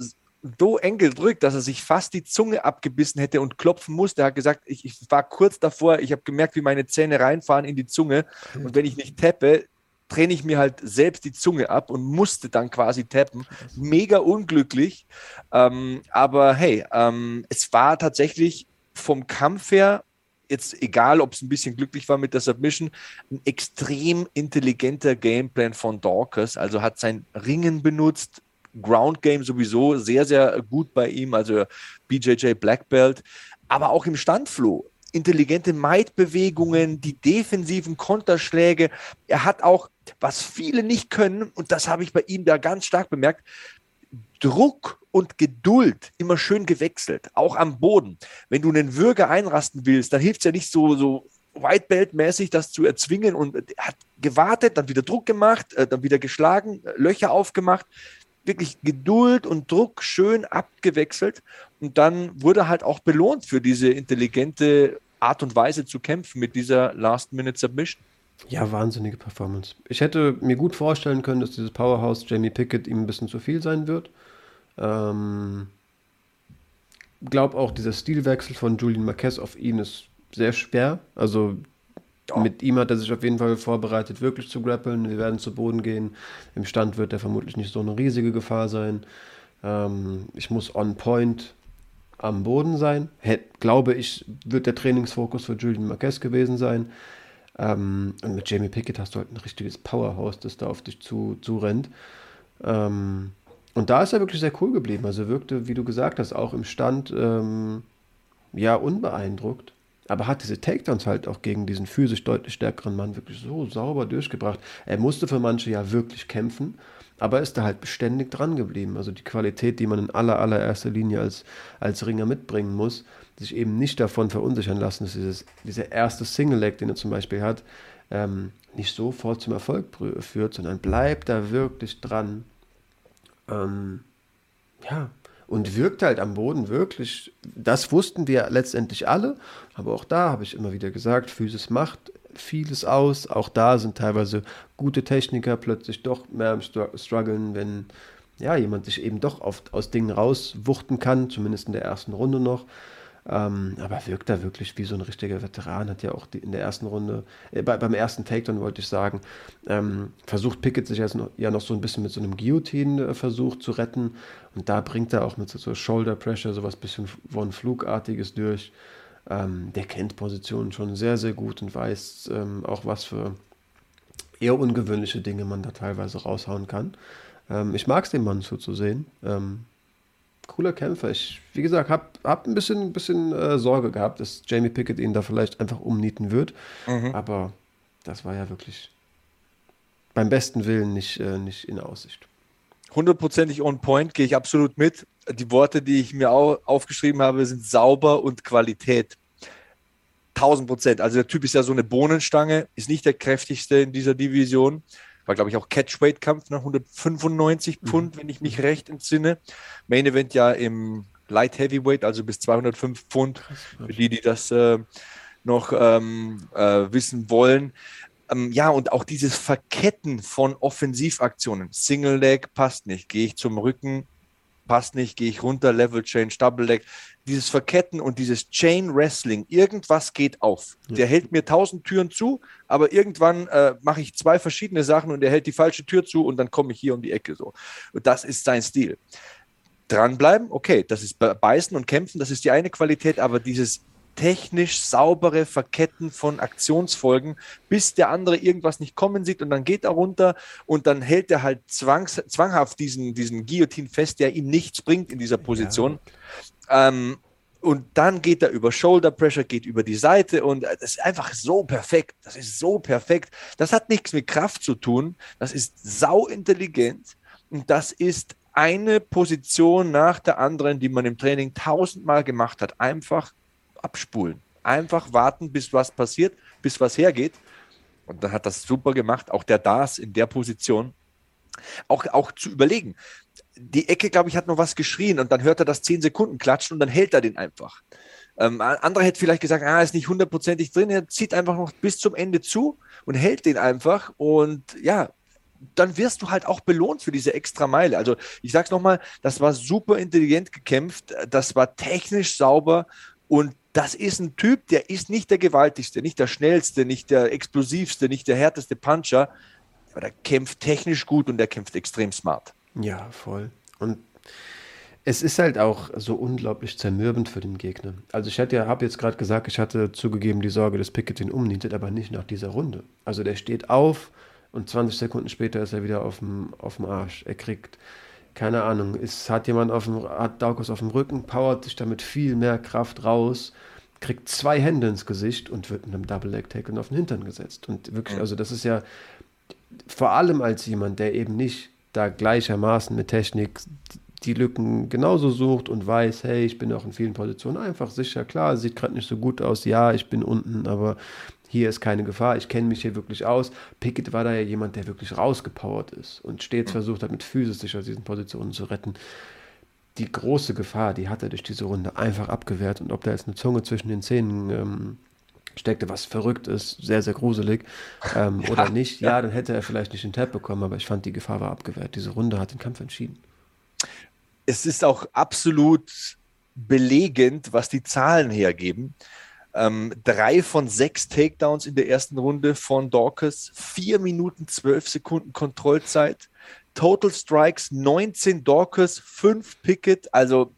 so eng gedrückt, dass er sich fast die Zunge abgebissen hätte und klopfen musste. Er hat gesagt, ich, ich war kurz davor, ich habe gemerkt, wie meine Zähne reinfahren in die Zunge und wenn ich nicht tappe, träne ich mir halt selbst die Zunge ab und musste dann quasi tappen. Mega unglücklich, ähm, aber hey, ähm, es war tatsächlich vom Kampf her jetzt egal, ob es ein bisschen glücklich war mit der Submission, ein extrem intelligenter Gameplan von Dawkins. Also hat sein Ringen benutzt, Ground Game sowieso sehr, sehr gut bei ihm, also BJJ Black Belt, aber auch im Standflow. Intelligente Maid-Bewegungen, die defensiven Konterschläge. Er hat auch, was viele nicht können, und das habe ich bei ihm da ganz stark bemerkt, Druck und Geduld immer schön gewechselt, auch am Boden. Wenn du einen Würger einrasten willst, dann hilft es ja nicht so, so White Belt-mäßig das zu erzwingen und hat gewartet, dann wieder Druck gemacht, äh, dann wieder geschlagen, äh, Löcher aufgemacht wirklich Geduld und Druck schön abgewechselt und dann wurde halt auch belohnt für diese intelligente Art und Weise zu kämpfen mit dieser Last-Minute-Submission. Ja, wahnsinnige Performance. Ich hätte mir gut vorstellen können, dass dieses Powerhouse Jamie Pickett ihm ein bisschen zu viel sein wird. Ähm, glaube auch, dieser Stilwechsel von Julian Marquez auf ihn ist sehr schwer. Also ja. Mit ihm hat er sich auf jeden Fall vorbereitet, wirklich zu grappeln. Wir werden zu Boden gehen. Im Stand wird er vermutlich nicht so eine riesige Gefahr sein. Ähm, ich muss on point am Boden sein. Hätt, glaube ich, wird der Trainingsfokus für Julian Marquez gewesen sein. Ähm, und mit Jamie Pickett hast du halt ein richtiges Powerhouse, das da auf dich zu, zu. Ähm, und da ist er wirklich sehr cool geblieben. Also wirkte, wie du gesagt hast, auch im Stand ähm, ja unbeeindruckt. Aber hat diese Takedowns halt auch gegen diesen physisch deutlich stärkeren Mann wirklich so sauber durchgebracht. Er musste für manche ja wirklich kämpfen, aber ist da halt beständig dran geblieben. Also die Qualität, die man in aller, allererster Linie als, als Ringer mitbringen muss, sich eben nicht davon verunsichern lassen, dass dieses, dieser erste Single-Leg, den er zum Beispiel hat, ähm, nicht sofort zum Erfolg führt, sondern bleibt da wirklich dran. Ähm, ja, und wirkt halt am Boden wirklich, das wussten wir letztendlich alle, aber auch da habe ich immer wieder gesagt, Physis macht vieles aus. Auch da sind teilweise gute Techniker plötzlich doch mehr am struggeln, wenn ja, jemand sich eben doch oft aus Dingen rauswuchten kann, zumindest in der ersten Runde noch. Ähm, aber wirkt da wirklich wie so ein richtiger Veteran, hat ja auch die, in der ersten Runde, äh, bei, beim ersten Takedown wollte ich sagen, ähm, versucht Pickett sich jetzt noch, ja noch so ein bisschen mit so einem Guillotine-Versuch zu retten und da bringt er auch mit so, so Shoulder Pressure sowas bisschen von Flugartiges durch. Ähm, der kennt Positionen schon sehr, sehr gut und weiß ähm, auch, was für eher ungewöhnliche Dinge man da teilweise raushauen kann. Ähm, ich mag es den Mann zuzusehen. Cooler Kämpfer. Ich, wie gesagt, habe hab ein bisschen, bisschen äh, Sorge gehabt, dass Jamie Pickett ihn da vielleicht einfach umnieten wird. Mhm. Aber das war ja wirklich beim besten Willen nicht, äh, nicht in Aussicht. Hundertprozentig on point, gehe ich absolut mit. Die Worte, die ich mir auch aufgeschrieben habe, sind sauber und Qualität. 1000 Prozent. Also der Typ ist ja so eine Bohnenstange, ist nicht der kräftigste in dieser Division war, glaube ich, auch Catchweight-Kampf, ne? 195 mhm. Pfund, mhm. wenn ich mich recht entsinne. Main Event ja im Light Heavyweight, also bis 205 Pfund, für die, die das äh, noch ähm, äh, wissen wollen. Ähm, ja, und auch dieses Verketten von Offensivaktionen. Single Leg passt nicht, gehe ich zum Rücken, passt nicht, gehe ich runter, Level Change, Double Leg. Dieses Verketten und dieses Chain Wrestling, irgendwas geht auf. Ja. Der hält mir tausend Türen zu, aber irgendwann äh, mache ich zwei verschiedene Sachen und er hält die falsche Tür zu und dann komme ich hier um die Ecke so. Und das ist sein Stil. Dranbleiben, okay, das ist beißen und kämpfen, das ist die eine Qualität, aber dieses technisch saubere Verketten von Aktionsfolgen, bis der andere irgendwas nicht kommen sieht und dann geht er runter und dann hält er halt zwangs, zwanghaft diesen, diesen Guillotine fest, der ihm nichts bringt in dieser Position. Ja. Ähm, und dann geht er über Shoulder Pressure, geht über die Seite und das ist einfach so perfekt. Das ist so perfekt. Das hat nichts mit Kraft zu tun. Das ist sau intelligent und das ist eine Position nach der anderen, die man im Training tausendmal gemacht hat. Einfach abspulen. Einfach warten, bis was passiert, bis was hergeht. Und dann hat das super gemacht, auch der Das in der Position. Auch, auch zu überlegen. Die Ecke, glaube ich, hat noch was geschrien und dann hört er das 10 Sekunden klatschen und dann hält er den einfach. Ähm, andere hätte vielleicht gesagt, ah, ist nicht hundertprozentig drin, er zieht einfach noch bis zum Ende zu und hält den einfach und ja, dann wirst du halt auch belohnt für diese extra Meile. Also ich sag's nochmal, das war super intelligent gekämpft, das war technisch sauber und das ist ein Typ, der ist nicht der gewaltigste, nicht der schnellste, nicht der explosivste, nicht der härteste Puncher, aber der kämpft technisch gut und der kämpft extrem smart. Ja, voll. Und es ist halt auch so unglaublich zermürbend für den Gegner. Also ich ja, habe jetzt gerade gesagt, ich hatte zugegeben die Sorge, dass Pickett ihn umnietet, aber nicht nach dieser Runde. Also der steht auf und 20 Sekunden später ist er wieder auf dem, auf dem Arsch. Er kriegt keine Ahnung, es hat jemand auf dem, hat Daukus auf dem Rücken, powert sich damit viel mehr Kraft raus, kriegt zwei Hände ins Gesicht und wird mit einem Double Leg Tackle auf den Hintern gesetzt. Und wirklich, also das ist ja vor allem als jemand, der eben nicht da gleichermaßen mit Technik die Lücken genauso sucht und weiß, hey, ich bin auch in vielen Positionen einfach sicher, klar, sieht gerade nicht so gut aus, ja, ich bin unten, aber hier ist keine Gefahr, ich kenne mich hier wirklich aus. Pickett war da ja jemand, der wirklich rausgepowert ist und stets versucht hat, mit Physis sich aus diesen Positionen zu retten. Die große Gefahr, die hat er durch diese Runde einfach abgewehrt und ob da jetzt eine Zunge zwischen den Zähnen ähm, steckte, was verrückt ist, sehr, sehr gruselig, ähm, ja, oder nicht, ja. ja, dann hätte er vielleicht nicht den Tab bekommen, aber ich fand, die Gefahr war abgewehrt. Diese Runde hat den Kampf entschieden. Es ist auch absolut belegend, was die Zahlen hergeben. Ähm, drei von sechs Takedowns in der ersten Runde von Dawkins, vier Minuten zwölf Sekunden Kontrollzeit, Total Strikes 19 Dawkins, fünf Pickett, also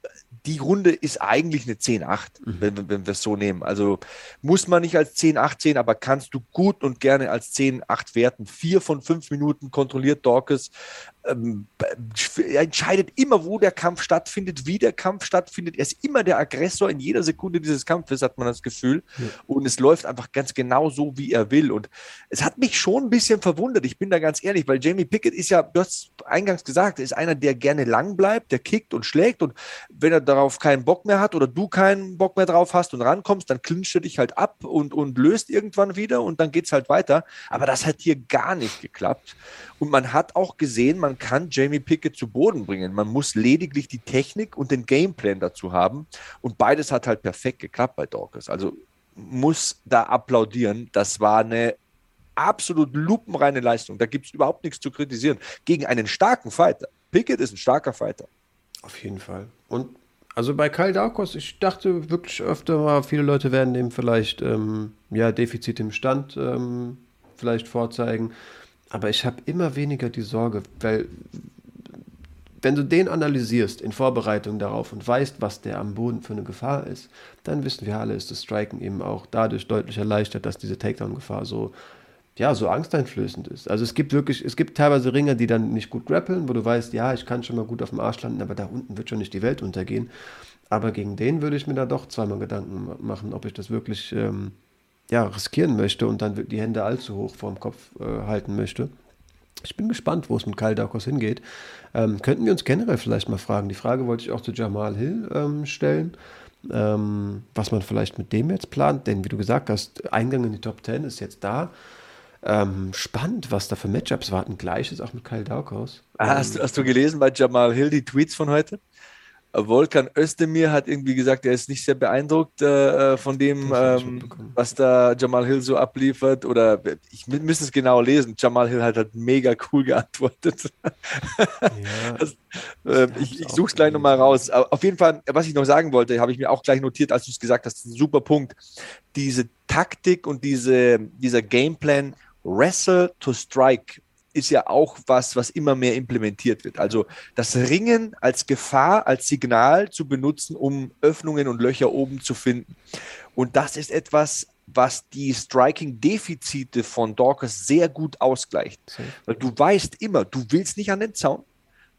die Runde ist eigentlich eine 10-8, mhm. wenn, wenn wir es so nehmen. Also muss man nicht als 10-8 sehen, aber kannst du gut und gerne als 10-8 werten. Vier von fünf Minuten kontrolliert Dorcas. Ähm, er entscheidet immer, wo der Kampf stattfindet, wie der Kampf stattfindet. Er ist immer der Aggressor in jeder Sekunde dieses Kampfes, hat man das Gefühl. Ja. Und es läuft einfach ganz genau so, wie er will. Und es hat mich schon ein bisschen verwundert. Ich bin da ganz ehrlich, weil Jamie Pickett ist ja, du hast eingangs gesagt, ist einer, der gerne lang bleibt, der kickt und schlägt. Und wenn er darauf keinen Bock mehr hat oder du keinen Bock mehr drauf hast und rankommst, dann klinchst du dich halt ab und, und löst irgendwann wieder und dann geht es halt weiter. Aber das hat hier gar nicht geklappt. Und man hat auch gesehen, man kann Jamie Pickett zu Boden bringen. Man muss lediglich die Technik und den Gameplan dazu haben. Und beides hat halt perfekt geklappt bei Dawkins. Also muss da applaudieren. Das war eine absolut lupenreine Leistung. Da gibt es überhaupt nichts zu kritisieren. Gegen einen starken Fighter. Pickett ist ein starker Fighter. Auf jeden Fall. Und also bei Kyle Darkos, ich dachte wirklich öfter mal, viele Leute werden dem vielleicht ähm, ja, Defizit im Stand ähm, vielleicht vorzeigen. Aber ich habe immer weniger die Sorge, weil wenn du den analysierst in Vorbereitung darauf und weißt, was der am Boden für eine Gefahr ist, dann wissen wir alle, ist das Striken eben auch dadurch deutlich erleichtert, dass diese Takedown-Gefahr so, ja, so angsteinflößend ist. Also es gibt wirklich, es gibt teilweise Ringer, die dann nicht gut grappeln, wo du weißt, ja, ich kann schon mal gut auf dem Arsch landen, aber da unten wird schon nicht die Welt untergehen. Aber gegen den würde ich mir da doch zweimal Gedanken machen, ob ich das wirklich ähm, ja, riskieren möchte und dann die Hände allzu hoch vorm Kopf äh, halten möchte. Ich bin gespannt, wo es mit Kyle Darkos hingeht. Ähm, könnten wir uns generell vielleicht mal fragen, die Frage wollte ich auch zu Jamal Hill ähm, stellen, ähm, was man vielleicht mit dem jetzt plant, denn wie du gesagt hast, Eingang in die Top 10 ist jetzt da. Ähm, spannend, was da für Matchups warten. Gleiches auch mit Kyle Darkos. Ah, hast, hast, du gelesen bei Jamal Hill die Tweets von heute? Volkan Özdemir hat irgendwie gesagt, er ist nicht sehr beeindruckt äh, von dem, ähm, was da Jamal Hill so abliefert. Oder ich müsste es genau lesen. Jamal Hill hat halt mega cool geantwortet. Ja, das, äh, ich ich suche es gleich nochmal raus. Aber auf jeden Fall, was ich noch sagen wollte, habe ich mir auch gleich notiert, als du es gesagt hast, ein super Punkt. Diese Taktik und diese, dieser Gameplan, Wrestle to Strike, ist ja auch was, was immer mehr implementiert wird. Also das Ringen als Gefahr, als Signal zu benutzen, um Öffnungen und Löcher oben zu finden. Und das ist etwas, was die Striking-Defizite von Dawkins sehr gut ausgleicht. Weil du weißt immer, du willst nicht an den Zaun,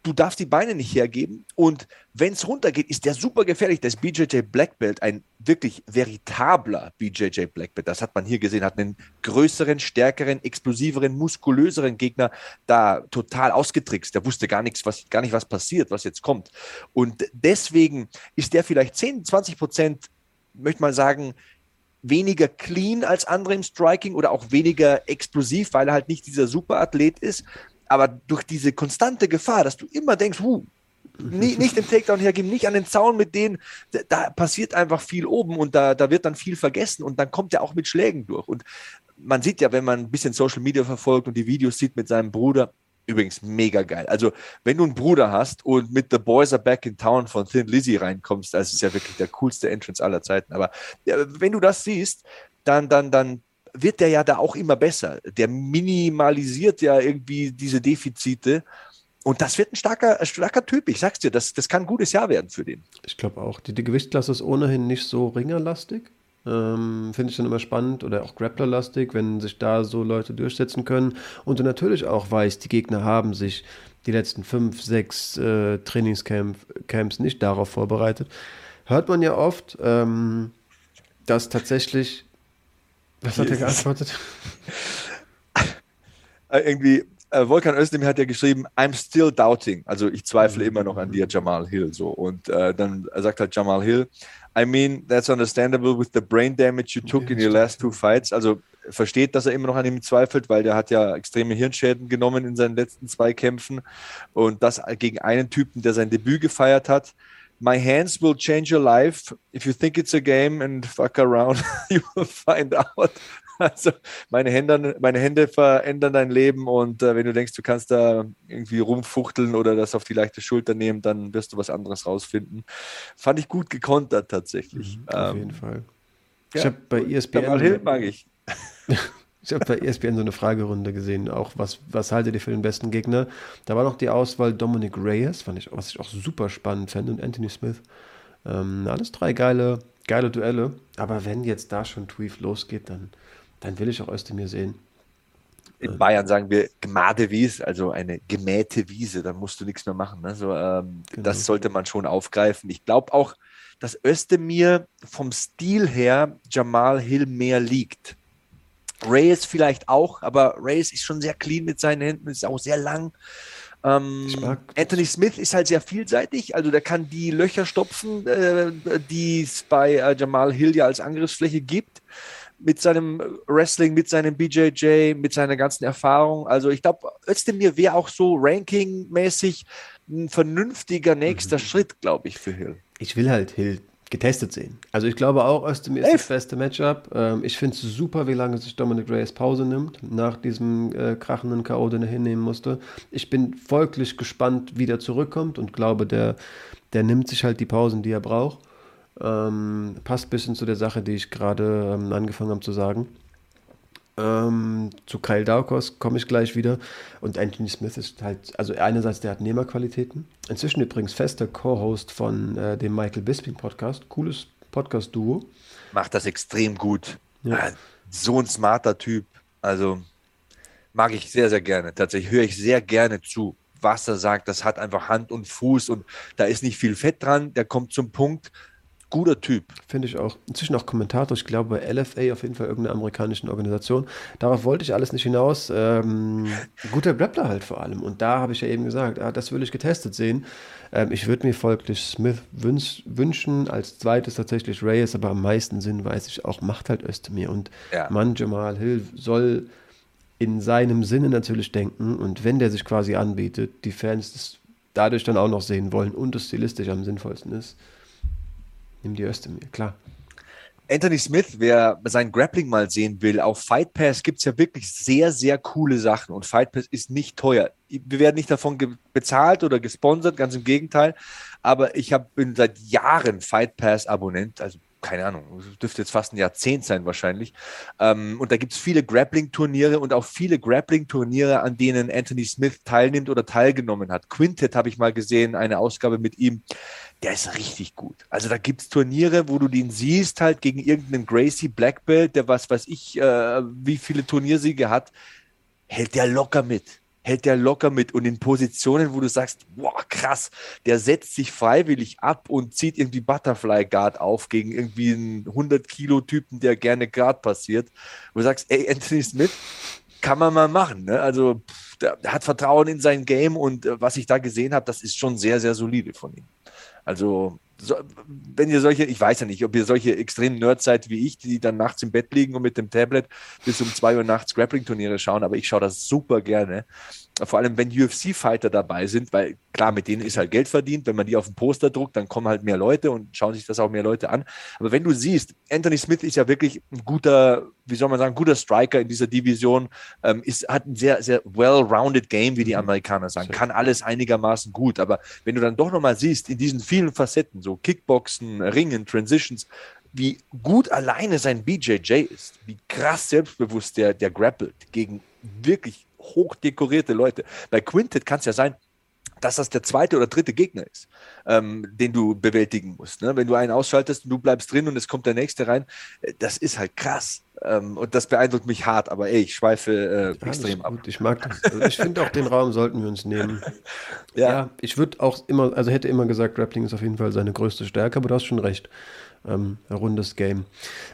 du darfst die Beine nicht hergeben. Und wenn es runtergeht, ist der super gefährlich. Das BJJ Black Belt, ein wirklich veritabler BJJ Black Belt. Das hat man hier gesehen, hat einen größeren, stärkeren, explosiveren, muskulöseren Gegner da total ausgetrickst. Der wusste gar nichts, was, gar nicht, was passiert, was jetzt kommt. Und deswegen ist der vielleicht 10, 20 Prozent, möchte man sagen, weniger clean als andere im Striking oder auch weniger explosiv, weil er halt nicht dieser Superathlet ist aber durch diese konstante Gefahr, dass du immer denkst, huh, nicht, nicht den Takedown hergeben, nicht an den Zaun mit denen, da, da passiert einfach viel oben und da, da wird dann viel vergessen und dann kommt er auch mit Schlägen durch. Und man sieht ja, wenn man ein bisschen Social Media verfolgt und die Videos sieht mit seinem Bruder, übrigens mega geil. Also, wenn du einen Bruder hast und mit The Boys Are Back in Town von Thin Lizzy reinkommst, das ist ja wirklich der coolste Entrance aller Zeiten. Aber ja, wenn du das siehst, dann, dann, dann wird der ja da auch immer besser. Der minimalisiert ja irgendwie diese Defizite. Und das wird ein starker, starker Typ. Ich sag's dir, das, das kann ein gutes Jahr werden für den. Ich glaube auch. Die, die Gewichtsklasse ist ohnehin nicht so ringerlastig. Ähm, Finde ich dann immer spannend oder auch Grapplerlastig, wenn sich da so Leute durchsetzen können. Und du natürlich auch weißt, die Gegner haben sich die letzten fünf, sechs äh, Trainingscamps nicht darauf vorbereitet. Hört man ja oft, ähm, dass tatsächlich was hat er geantwortet? Äh, irgendwie, äh, Volkan Özdemir hat ja geschrieben, I'm still doubting. Also ich zweifle immer noch an dir, Jamal Hill. So. Und äh, dann sagt halt Jamal Hill, I mean, that's understandable with the brain damage you took in your last two fights. Also versteht, dass er immer noch an ihm zweifelt, weil der hat ja extreme Hirnschäden genommen in seinen letzten zwei Kämpfen. Und das gegen einen Typen, der sein Debüt gefeiert hat. My hands will change your life. If you think it's a game and fuck around, you will find out. Also meine Hände, meine Hände verändern dein Leben und äh, wenn du denkst, du kannst da irgendwie rumfuchteln oder das auf die leichte Schulter nehmen, dann wirst du was anderes rausfinden. Fand ich gut gekontert tatsächlich. Mhm, auf ähm, jeden Fall. Ja, ich habe bei ESPN. Hill mag ich. Ich habe bei ESPN so eine Fragerunde gesehen, auch was, was haltet ihr für den besten Gegner? Da war noch die Auswahl Dominic Reyes, fand ich, was ich auch super spannend fand, und Anthony Smith. Ähm, alles drei geile, geile Duelle. Aber wenn jetzt da schon Tweef losgeht, dann, dann will ich auch Özdemir sehen. In Bayern sagen wir gemade Wiese, also eine gemähte Wiese, da musst du nichts mehr machen. Ne? So, ähm, genau. Das sollte man schon aufgreifen. Ich glaube auch, dass Özdemir vom Stil her Jamal Hill mehr liegt. Reyes vielleicht auch, aber Reyes ist schon sehr clean mit seinen Händen, ist auch sehr lang. Ähm, Anthony Smith ist halt sehr vielseitig, also der kann die Löcher stopfen, äh, die es bei äh, Jamal Hill ja als Angriffsfläche gibt mit seinem Wrestling, mit seinem BJJ, mit seiner ganzen Erfahrung. Also ich glaube, Özdemir wäre auch so rankingmäßig ein vernünftiger nächster mhm. Schritt, glaube ich, für Hill. Ich will halt Hill getestet sehen. Also ich glaube auch, Özdemir ist das beste Matchup. Ähm, ich finde es super, wie lange sich Dominic Reyes Pause nimmt, nach diesem äh, krachenden K.O., den er hinnehmen musste. Ich bin folglich gespannt, wie der zurückkommt und glaube, der, der nimmt sich halt die Pausen, die er braucht. Ähm, passt ein bisschen zu der Sache, die ich gerade ähm, angefangen habe zu sagen. Ähm, zu Kyle Daukos komme ich gleich wieder. Und Anthony Smith ist halt, also einerseits, der hat Nehmerqualitäten. Inzwischen übrigens fester Co-Host von äh, dem Michael Bisping Podcast. Cooles Podcast-Duo. Macht das extrem gut. Ja. Ah, so ein smarter Typ. Also mag ich sehr, sehr gerne. Tatsächlich höre ich sehr gerne zu, was er sagt. Das hat einfach Hand und Fuß und da ist nicht viel Fett dran. Der kommt zum Punkt guter Typ. Finde ich auch. Inzwischen auch Kommentator, ich glaube bei LFA auf jeden Fall irgendeiner amerikanischen Organisation. Darauf wollte ich alles nicht hinaus. Ähm, guter Grappler halt vor allem. Und da habe ich ja eben gesagt, ah, das will ich getestet sehen. Ähm, ich würde mir folglich Smith wünsch, wünschen, als zweites tatsächlich Reyes, aber am meisten Sinn weiß ich auch, macht halt Özdemir. Und ja. Mann, Jamal Hill soll in seinem Sinne natürlich denken. Und wenn der sich quasi anbietet, die Fans das dadurch dann auch noch sehen wollen und es stilistisch am sinnvollsten ist, Nimm die Özdemir, klar. Anthony Smith, wer sein Grappling mal sehen will, auf Fight Pass gibt es ja wirklich sehr, sehr coole Sachen und Fight Pass ist nicht teuer. Wir werden nicht davon bezahlt oder gesponsert, ganz im Gegenteil. Aber ich hab, bin seit Jahren Fight Pass Abonnent, also keine Ahnung, dürfte jetzt fast ein Jahrzehnt sein wahrscheinlich. Ähm, und da gibt es viele Grappling-Turniere und auch viele Grappling-Turniere, an denen Anthony Smith teilnimmt oder teilgenommen hat. Quintet habe ich mal gesehen, eine Ausgabe mit ihm. Der ist richtig gut. Also da gibt es Turniere, wo du den siehst, halt gegen irgendeinen Gracie Blackbelt, der was weiß ich, äh, wie viele Turniersiege hat, hält der locker mit hält der locker mit und in Positionen, wo du sagst, boah, krass, der setzt sich freiwillig ab und zieht irgendwie Butterfly Guard auf gegen irgendwie einen 100 Kilo Typen, der gerne Guard passiert, wo du sagst, ey, Anthony Smith, kann man mal machen. Ne? Also pff, der, hat Vertrauen in sein Game und äh, was ich da gesehen habe, das ist schon sehr, sehr solide von ihm. Also so, wenn ihr solche, ich weiß ja nicht, ob ihr solche extremen Nerds seid wie ich, die dann nachts im Bett liegen und mit dem Tablet bis um zwei Uhr nachts Grappling-Turniere schauen, aber ich schaue das super gerne. Vor allem, wenn UFC-Fighter dabei sind, weil klar, mit denen ist halt Geld verdient. Wenn man die auf den Poster druckt, dann kommen halt mehr Leute und schauen sich das auch mehr Leute an. Aber wenn du siehst, Anthony Smith ist ja wirklich ein guter, wie soll man sagen, guter Striker in dieser Division, ähm, ist, hat ein sehr, sehr well-rounded Game, wie die mhm. Amerikaner sagen, kann alles einigermaßen gut. Aber wenn du dann doch nochmal siehst, in diesen vielen Facetten, so Kickboxen, Ringen, Transitions, wie gut alleine sein BJJ ist, wie krass selbstbewusst der, der grappelt gegen wirklich hochdekorierte Leute. Bei Quintet kann es ja sein, dass das der zweite oder dritte Gegner ist, ähm, den du bewältigen musst. Ne? Wenn du einen ausschaltest und du bleibst drin und es kommt der nächste rein, äh, das ist halt krass. Ähm, und das beeindruckt mich hart, aber ey, ich schweife äh, extrem ab. Ich mag das. Also ich finde auch den Raum sollten wir uns nehmen. ja. ja, ich würde auch immer, also hätte immer gesagt, Grappling ist auf jeden Fall seine größte Stärke, aber du hast schon recht ähm, rundes Game.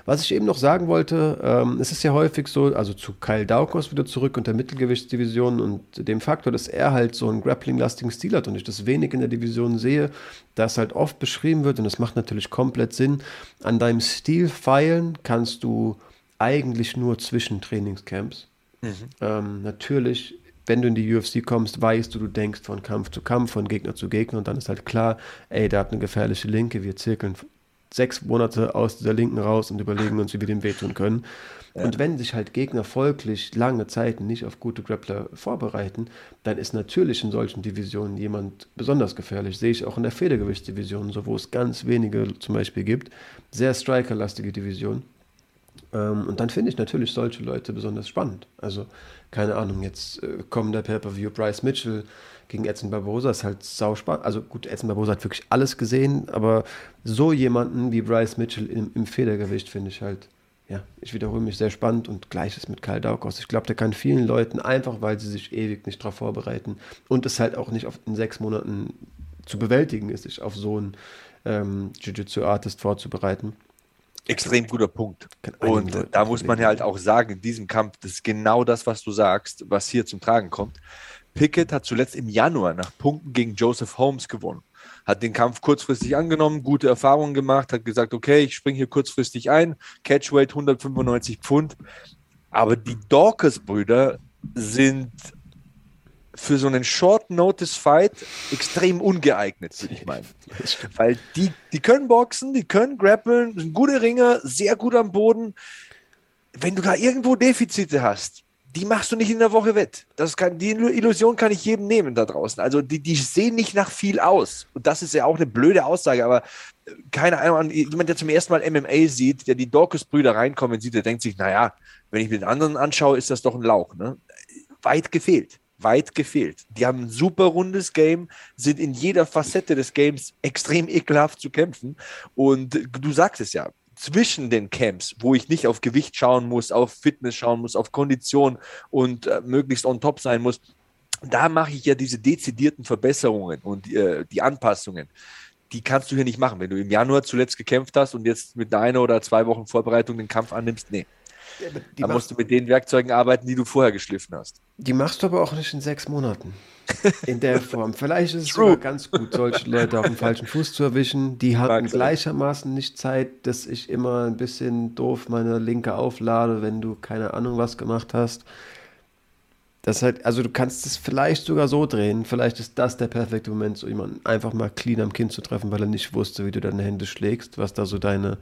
Was ich eben noch sagen wollte, ähm, es ist ja häufig so, also zu Kyle Daukos wieder zurück und der Mittelgewichtsdivision und dem Faktor, dass er halt so einen Grappling-lastigen Stil hat und ich das wenig in der Division sehe, dass halt oft beschrieben wird und das macht natürlich komplett Sinn. An deinem Stil feilen kannst du eigentlich nur zwischen Trainingscamps. Mhm. Ähm, natürlich wenn du in die UFC kommst, weißt du, du denkst von Kampf zu Kampf, von Gegner zu Gegner und dann ist halt klar, ey, der hat eine gefährliche Linke, wir zirkeln sechs Monate aus dieser Linken raus und überlegen uns, wie wir dem wehtun können. Ja. Und wenn sich halt Gegner folglich lange Zeit nicht auf gute Grappler vorbereiten, dann ist natürlich in solchen Divisionen jemand besonders gefährlich. Sehe ich auch in der Federgewichtsdivision, so wo es ganz wenige zum Beispiel gibt. Sehr strikerlastige Division. Ähm, und dann finde ich natürlich solche Leute besonders spannend. Also, keine Ahnung, jetzt äh, kommen der Pay-Per-View Bryce Mitchell gegen Edson Barbosa, ist halt sauspannend. Also gut, Edson Barbosa hat wirklich alles gesehen, aber so jemanden wie Bryce Mitchell im, im Federgewicht finde ich halt, ja, ich wiederhole mich, sehr spannend und gleiches mit Karl Daukos. Ich glaube, der kann vielen Leuten einfach, weil sie sich ewig nicht darauf vorbereiten und es halt auch nicht auf, in sechs Monaten zu bewältigen ist, sich auf so einen ähm, Jiu-Jitsu-Artist vorzubereiten. Extrem guter Punkt. Und da muss man ja halt auch sagen, in diesem Kampf, das ist genau das, was du sagst, was hier zum Tragen kommt. Pickett hat zuletzt im Januar nach Punkten gegen Joseph Holmes gewonnen. Hat den Kampf kurzfristig angenommen, gute Erfahrungen gemacht, hat gesagt, okay, ich springe hier kurzfristig ein, Catchweight 195 Pfund. Aber die Dawkins-Brüder sind für so einen Short-Notice-Fight extrem ungeeignet, würde ich meinen. Weil die, die können boxen, die können grappeln, sind gute Ringer, sehr gut am Boden. Wenn du da irgendwo Defizite hast, die machst du nicht in der Woche wett. Das kann, die Illusion kann ich jedem nehmen da draußen. Also die, die sehen nicht nach viel aus. Und das ist ja auch eine blöde Aussage, aber äh, keine Ahnung, jemand, der zum ersten Mal MMA sieht, der die Dorcas-Brüder reinkommen sieht, der denkt sich, naja, wenn ich mir den anderen anschaue, ist das doch ein Lauch. Ne? Weit gefehlt. Weit gefehlt. Die haben ein super rundes Game, sind in jeder Facette des Games extrem ekelhaft zu kämpfen. Und du sagst es ja, zwischen den Camps, wo ich nicht auf Gewicht schauen muss, auf Fitness schauen muss, auf Kondition und äh, möglichst on top sein muss, da mache ich ja diese dezidierten Verbesserungen und äh, die Anpassungen. Die kannst du hier nicht machen. Wenn du im Januar zuletzt gekämpft hast und jetzt mit einer oder zwei Wochen Vorbereitung den Kampf annimmst, nee. Da musst du mit den Werkzeugen arbeiten, die du vorher geschliffen hast. Die machst du aber auch nicht in sechs Monaten. In der Form. Vielleicht ist es sogar ganz gut, solche Leute auf dem falschen Fuß zu erwischen. Die hatten gleichermaßen nicht Zeit, dass ich immer ein bisschen doof meine linke auflade, wenn du keine Ahnung was gemacht hast. Das halt, also du kannst es vielleicht sogar so drehen. Vielleicht ist das der perfekte Moment, so jemanden einfach mal clean am Kinn zu treffen, weil er nicht wusste, wie du deine Hände schlägst, was da so deine,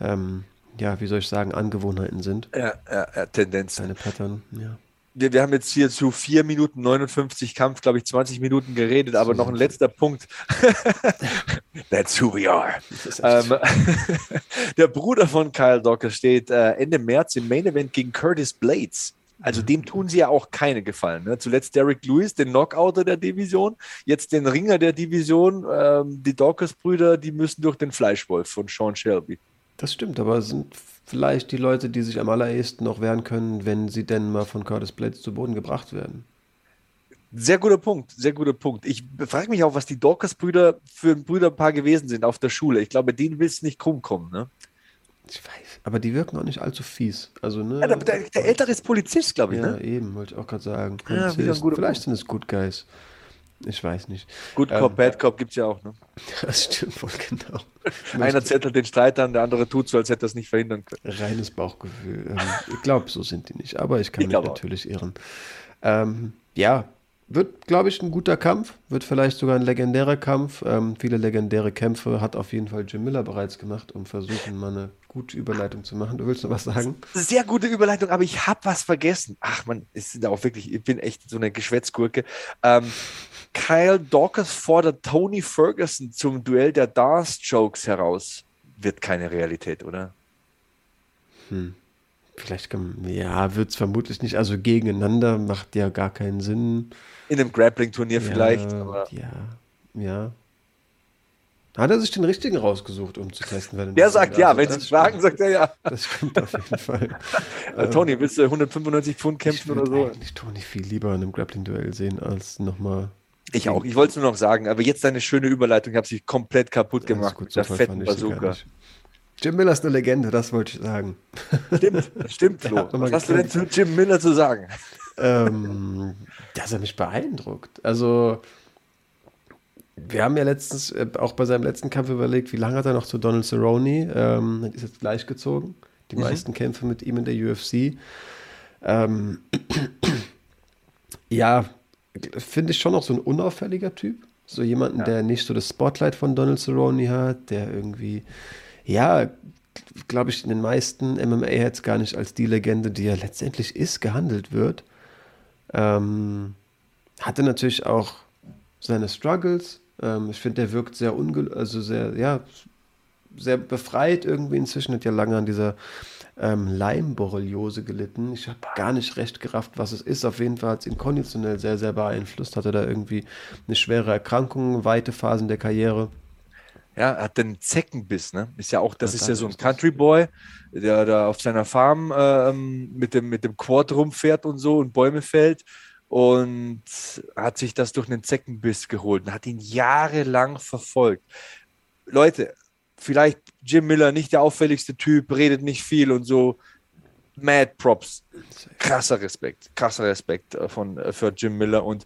ähm, ja, wie soll ich sagen, Angewohnheiten sind. Ja, ja, ja Tendenz. Deine Pattern, ja wir, wir haben jetzt hier zu 4 Minuten 59 Kampf, glaube ich, 20 Minuten geredet, aber noch ein letzter Punkt. That's who we are. Ähm, der Bruder von Kyle Docker steht äh, Ende März im Main Event gegen Curtis Blades. Also mhm. dem tun sie ja auch keine Gefallen. Ne? Zuletzt Derek Lewis, den Knockouter der Division, jetzt den Ringer der Division. Ähm, die Dawkins-Brüder, die müssen durch den Fleischwolf von Sean Shelby. Das stimmt, aber es sind vielleicht die Leute, die sich am allerersten noch wehren können, wenn sie denn mal von Curtis Blades zu Boden gebracht werden. Sehr guter Punkt, sehr guter Punkt. Ich frage mich auch, was die Dorcas-Brüder für ein Brüderpaar gewesen sind auf der Schule. Ich glaube, denen willst du nicht krumm kommen, ne? Ich weiß, aber die wirken auch nicht allzu fies. Also, ne, ja, der, der, ältere ist Polizist, glaube ich. Ja, ne? eben, wollte ich auch gerade sagen. Ja, Vielleicht Punkt. sind es Good Guys. Ich weiß nicht. Good Cop, ähm, Bad Cop gibt es ja auch, ne? Das stimmt wohl genau. Einer zettelt den Streit an, der andere tut so, als hätte er es nicht verhindern können. Reines Bauchgefühl. Ähm, ich glaube, so sind die nicht, aber ich kann ich mich natürlich auch. irren. Ähm, ja, wird, glaube ich, ein guter Kampf, wird vielleicht sogar ein legendärer Kampf. Ähm, viele legendäre Kämpfe hat auf jeden Fall Jim Miller bereits gemacht, um versuchen, mal eine gute Überleitung zu machen. Du willst noch was sagen? Sehr gute Überleitung, aber ich habe was vergessen. Ach man, ist auch wirklich, ich bin echt so eine Geschwätzgurke. Ähm, Kyle Dawkins fordert Tony Ferguson zum Duell der Darth-Jokes heraus. Wird keine Realität, oder? Hm. Vielleicht kann, ja, wird es vermutlich nicht. Also gegeneinander macht ja gar keinen Sinn. In einem Grappling-Turnier ja, vielleicht. Aber ja, ja. Hat er sich den richtigen rausgesucht, um zu testen? Der sagt ja, wenn Sie fragen, sagt er ja. Das stimmt auf jeden Fall. äh, Tony, willst du 195 Pfund kämpfen oder so? Ich Tony viel lieber in einem Grappling-Duell sehen, als nochmal ich auch. Ich wollte es nur noch sagen, aber jetzt deine schöne Überleitung, ich habe sie komplett kaputt gemacht gut, mit der fetten Bazooka. Jim Miller ist eine Legende, das wollte ich sagen. Stimmt, stimmt, Flo. Was hast du denn zu Jim Miller zu sagen? Ähm, dass er mich beeindruckt. Also, wir haben ja letztens, äh, auch bei seinem letzten Kampf überlegt, wie lange hat er noch zu Donald Cerrone? Ähm, ist jetzt gleich gezogen. Die mhm. meisten Kämpfe mit ihm in der UFC. Ähm, ja, finde ich schon noch so ein unauffälliger Typ. So jemanden, ja. der nicht so das Spotlight von Donald Cerrone hat, der irgendwie, ja, glaube ich, in den meisten MMA-Heads gar nicht als die Legende, die er letztendlich ist, gehandelt wird. Ähm, hatte natürlich auch seine Struggles. Ähm, ich finde, der wirkt sehr unge also sehr, ja, sehr befreit irgendwie inzwischen, hat ja lange an dieser ähm, Leimborreliose gelitten. Ich habe gar nicht recht gerafft, was es ist. Auf jeden Fall hat es ihn konditionell sehr, sehr beeinflusst. Hatte da irgendwie eine schwere Erkrankung, weite Phasen der Karriere. Ja, er hat den Zeckenbiss, ne? Ist ja auch, das, das ist ja so ein Country Boy, der da auf seiner Farm ähm, mit, dem, mit dem Quad rumfährt und so und Bäume fällt und hat sich das durch einen Zeckenbiss geholt und hat ihn jahrelang verfolgt. Leute, vielleicht Jim Miller nicht der auffälligste Typ, redet nicht viel und so. Mad Props. Krasser Respekt, krasser Respekt äh, von, äh, für Jim Miller und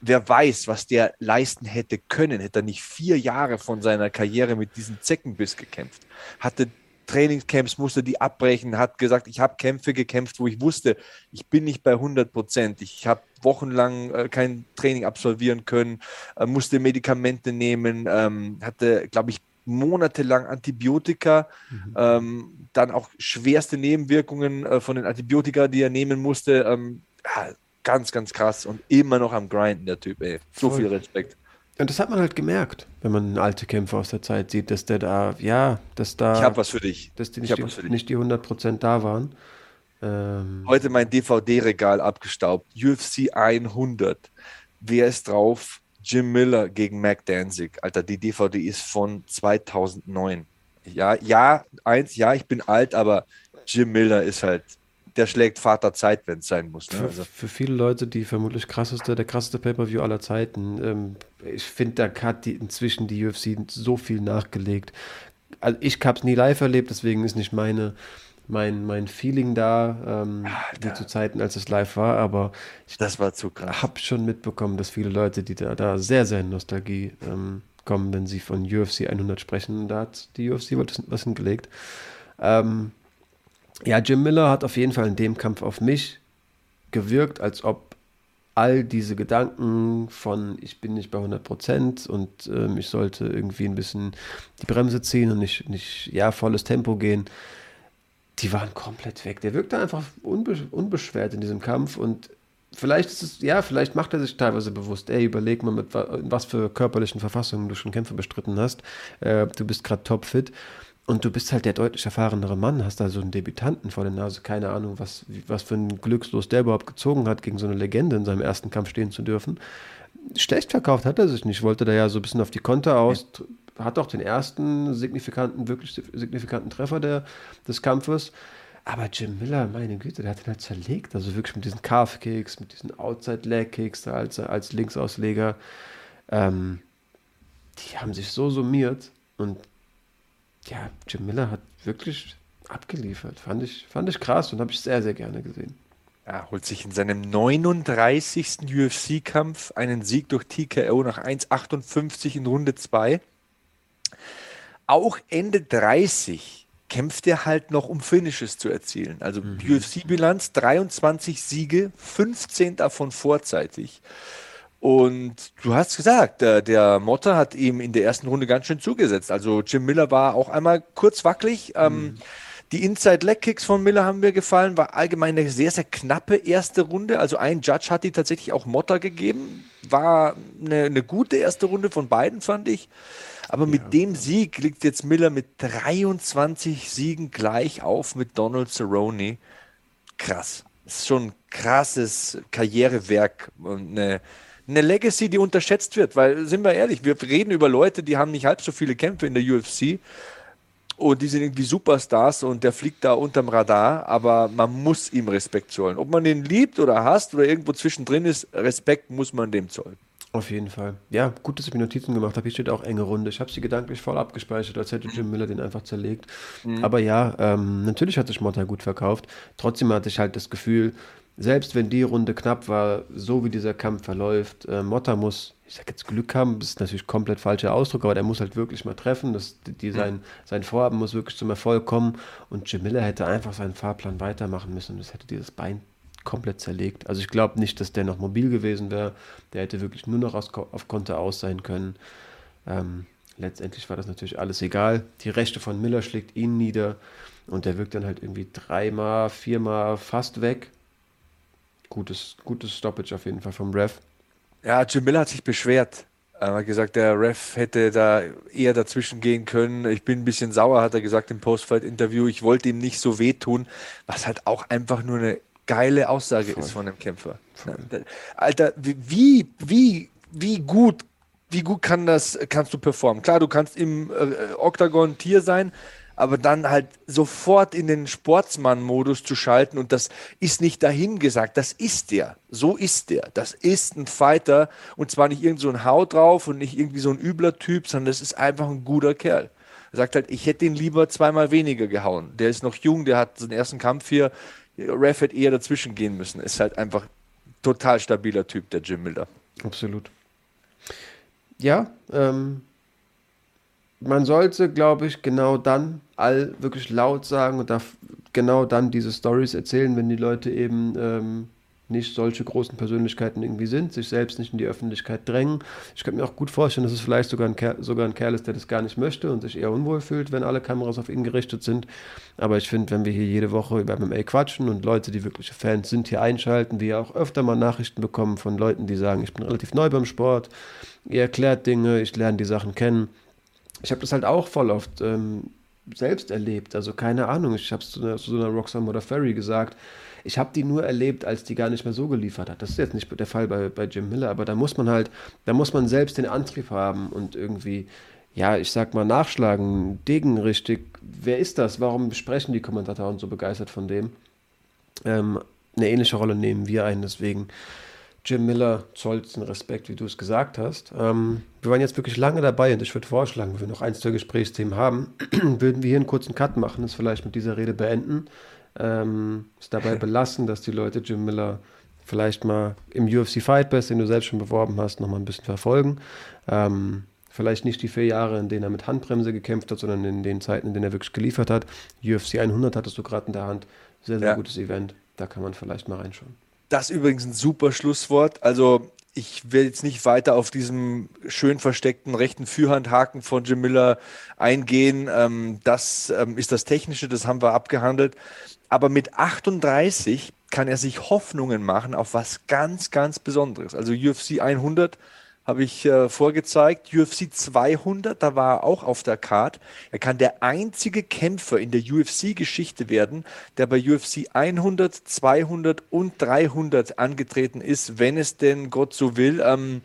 wer weiß, was der leisten hätte können, hätte er nicht vier Jahre von seiner Karriere mit diesem Zeckenbiss gekämpft. Hatte Trainingscamps, musste die abbrechen, hat gesagt, ich habe Kämpfe gekämpft, wo ich wusste, ich bin nicht bei 100 Prozent. Ich habe wochenlang äh, kein Training absolvieren können, äh, musste Medikamente nehmen, ähm, hatte, glaube ich, monatelang Antibiotika, mhm. ähm, dann auch schwerste Nebenwirkungen äh, von den Antibiotika, die er nehmen musste. Ähm, ja, ganz, ganz krass und immer noch am Grinden, der Typ, ey. So Voll. viel Respekt. Und das hat man halt gemerkt, wenn man alte Kämpfer aus der Zeit sieht, dass der da, ja, dass da. Ich hab was für dich. Dass die nicht, die, nicht die 100% da waren. Ähm, Heute mein DVD-Regal abgestaubt. UFC 100. Wer ist drauf? Jim Miller gegen Mac Danzig. Alter, die DVD ist von 2009. Ja, ja, eins, ja, ich bin alt, aber Jim Miller ist halt der schlägt Vater Zeit, wenn es sein muss. Ne? Für, also. für, viele Leute die vermutlich krasseste, der krasseste Pay-Per-View aller Zeiten. Ähm, ich finde, da hat die, inzwischen die UFC so viel nachgelegt. Also ich habe es nie live erlebt, deswegen ist nicht meine, mein, mein Feeling da, ähm, wie zu Zeiten, als es live war, aber ich das war zu krass. habe schon mitbekommen, dass viele Leute, die da, da sehr, sehr in Nostalgie ähm, kommen, wenn sie von UFC 100 sprechen, da hat die UFC was hingelegt. Ähm, ja, Jim Miller hat auf jeden Fall in dem Kampf auf mich gewirkt, als ob all diese Gedanken von ich bin nicht bei 100 Prozent und ähm, ich sollte irgendwie ein bisschen die Bremse ziehen und nicht, nicht ja, volles Tempo gehen, die waren komplett weg. Der wirkte einfach unbe unbeschwert in diesem Kampf und vielleicht ist es, ja, vielleicht macht er sich teilweise bewusst, ey, überleg mal, mit was für körperlichen Verfassungen du schon Kämpfe bestritten hast. Äh, du bist gerade topfit. Und du bist halt der deutlich erfahrenere Mann, hast da so einen Debütanten vor der Nase, keine Ahnung, was, was für ein Glückslos der überhaupt gezogen hat, gegen so eine Legende in seinem ersten Kampf stehen zu dürfen. Schlecht verkauft hat er sich nicht, wollte da ja so ein bisschen auf die Konter aus, hat auch den ersten signifikanten, wirklich signifikanten Treffer der, des Kampfes. Aber Jim Miller, meine Güte, der hat ihn halt zerlegt. Also wirklich mit diesen Calf-Kicks, mit diesen Outside-Leg-Kicks als, als Linksausleger. Ähm, die haben sich so summiert und ja, Jim Miller hat wirklich abgeliefert. Fand ich, fand ich krass und habe ich sehr, sehr gerne gesehen. Er holt sich in seinem 39. UFC-Kampf einen Sieg durch TKO nach 1,58 in Runde 2. Auch Ende 30 kämpft er halt noch, um Finishes zu erzielen. Also mhm. UFC-Bilanz 23 Siege, 15 davon vorzeitig. Und du hast gesagt, der, der Motta hat ihm in der ersten Runde ganz schön zugesetzt. Also Jim Miller war auch einmal kurz wackelig. Ähm, mhm. Die Inside-Leg-Kicks von Miller haben mir gefallen. War allgemein eine sehr, sehr knappe erste Runde. Also ein Judge hat die tatsächlich auch Motta gegeben. War eine, eine gute erste Runde von beiden, fand ich. Aber mit ja. dem Sieg liegt jetzt Miller mit 23 Siegen gleich auf mit Donald Cerrone. Krass. Das ist schon ein krasses Karrierewerk und eine eine Legacy, die unterschätzt wird, weil, sind wir ehrlich, wir reden über Leute, die haben nicht halb so viele Kämpfe in der UFC und die sind irgendwie Superstars und der fliegt da unterm Radar, aber man muss ihm Respekt zollen. Ob man den liebt oder hasst oder irgendwo zwischendrin ist, Respekt muss man dem zollen. Auf jeden Fall. Ja, gut, dass ich mir Notizen gemacht habe. Hier steht auch enge Runde. Ich habe sie gedanklich voll abgespeichert, als hätte Jim Miller den einfach zerlegt. Mhm. Aber ja, ähm, natürlich hat sich Motta gut verkauft. Trotzdem hatte ich halt das Gefühl, selbst wenn die Runde knapp war, so wie dieser Kampf verläuft, äh, Motta muss, ich sag jetzt Glück haben, das ist natürlich komplett falscher Ausdruck, aber der muss halt wirklich mal treffen. Das, die, sein, sein Vorhaben muss wirklich zum Erfolg kommen und Jim Miller hätte einfach seinen Fahrplan weitermachen müssen und das hätte dieses Bein komplett zerlegt. Also ich glaube nicht, dass der noch mobil gewesen wäre. Der hätte wirklich nur noch aus, auf Konter aus sein können. Ähm, letztendlich war das natürlich alles egal. Die Rechte von Miller schlägt ihn nieder und der wirkt dann halt irgendwie dreimal, viermal fast weg gutes, gutes Stoppage auf jeden Fall vom Ref. Ja, Jim Miller hat sich beschwert. Er hat gesagt, der Ref hätte da eher dazwischen gehen können. Ich bin ein bisschen sauer, hat er gesagt im Postfight-Interview. Ich wollte ihm nicht so wehtun, was halt auch einfach nur eine geile Aussage Voll. ist von einem Kämpfer. Voll. Alter, wie, wie, wie gut, wie gut kann das, kannst du performen? Klar, du kannst im äh, Oktagon Tier sein, aber dann halt sofort in den Sportsmann-Modus zu schalten und das ist nicht dahingesagt, das ist der, so ist der, das ist ein Fighter und zwar nicht irgend so ein Haut drauf und nicht irgendwie so ein übler Typ, sondern das ist einfach ein guter Kerl. Er sagt halt, ich hätte ihn lieber zweimal weniger gehauen. Der ist noch jung, der hat seinen ersten Kampf hier, Ref hätte eher dazwischen gehen müssen. Ist halt einfach total stabiler Typ, der Jim Miller. Absolut. Ja, ähm, man sollte, glaube ich, genau dann all wirklich laut sagen und darf genau dann diese Stories erzählen, wenn die Leute eben ähm, nicht solche großen Persönlichkeiten irgendwie sind, sich selbst nicht in die Öffentlichkeit drängen. Ich könnte mir auch gut vorstellen, dass es vielleicht sogar ein, Kerl, sogar ein Kerl ist, der das gar nicht möchte und sich eher unwohl fühlt, wenn alle Kameras auf ihn gerichtet sind. Aber ich finde, wenn wir hier jede Woche über MMA quatschen und Leute, die wirkliche Fans sind, hier einschalten, wir auch öfter mal Nachrichten bekommen von Leuten, die sagen, ich bin relativ neu beim Sport, ihr erklärt Dinge, ich lerne die Sachen kennen. Ich habe das halt auch voll oft ähm, selbst erlebt. Also keine Ahnung, ich habe es zu, zu, so einer Roxanne oder Ferry gesagt. Ich habe die nur erlebt, als die gar nicht mehr so geliefert hat. Das ist jetzt nicht der Fall bei, bei Jim Miller, aber da muss man halt, da muss man selbst den Antrieb haben und irgendwie, ja, ich sag mal, nachschlagen, degen richtig. Wer ist das? Warum sprechen die Kommentatoren so begeistert von dem? Ähm, eine ähnliche Rolle nehmen wir ein, deswegen Jim Miller zollt den Respekt, wie du es gesagt hast. Ähm, wir waren jetzt wirklich lange dabei und ich würde vorschlagen, wenn wir noch ein, zwei Gesprächsthemen haben, würden wir hier einen kurzen Cut machen, es vielleicht mit dieser Rede beenden. Ähm, es dabei belassen, dass die Leute Jim Miller vielleicht mal im UFC Fight Pass, den du selbst schon beworben hast, nochmal ein bisschen verfolgen. Ähm, vielleicht nicht die vier Jahre, in denen er mit Handbremse gekämpft hat, sondern in den Zeiten, in denen er wirklich geliefert hat. UFC 100 hattest du gerade in der Hand. Sehr, sehr ja. gutes Event. Da kann man vielleicht mal reinschauen. Das ist übrigens ein super Schlusswort. Also ich will jetzt nicht weiter auf diesem schön versteckten rechten Führhandhaken von Jim Miller eingehen. Ähm, das ähm, ist das Technische, das haben wir abgehandelt. Aber mit 38 kann er sich Hoffnungen machen auf was ganz, ganz Besonderes. Also UFC 100 habe ich äh, vorgezeigt. UFC 200, da war er auch auf der Card. Er kann der einzige Kämpfer in der UFC-Geschichte werden, der bei UFC 100, 200 und 300 angetreten ist, wenn es denn Gott so will. Ähm,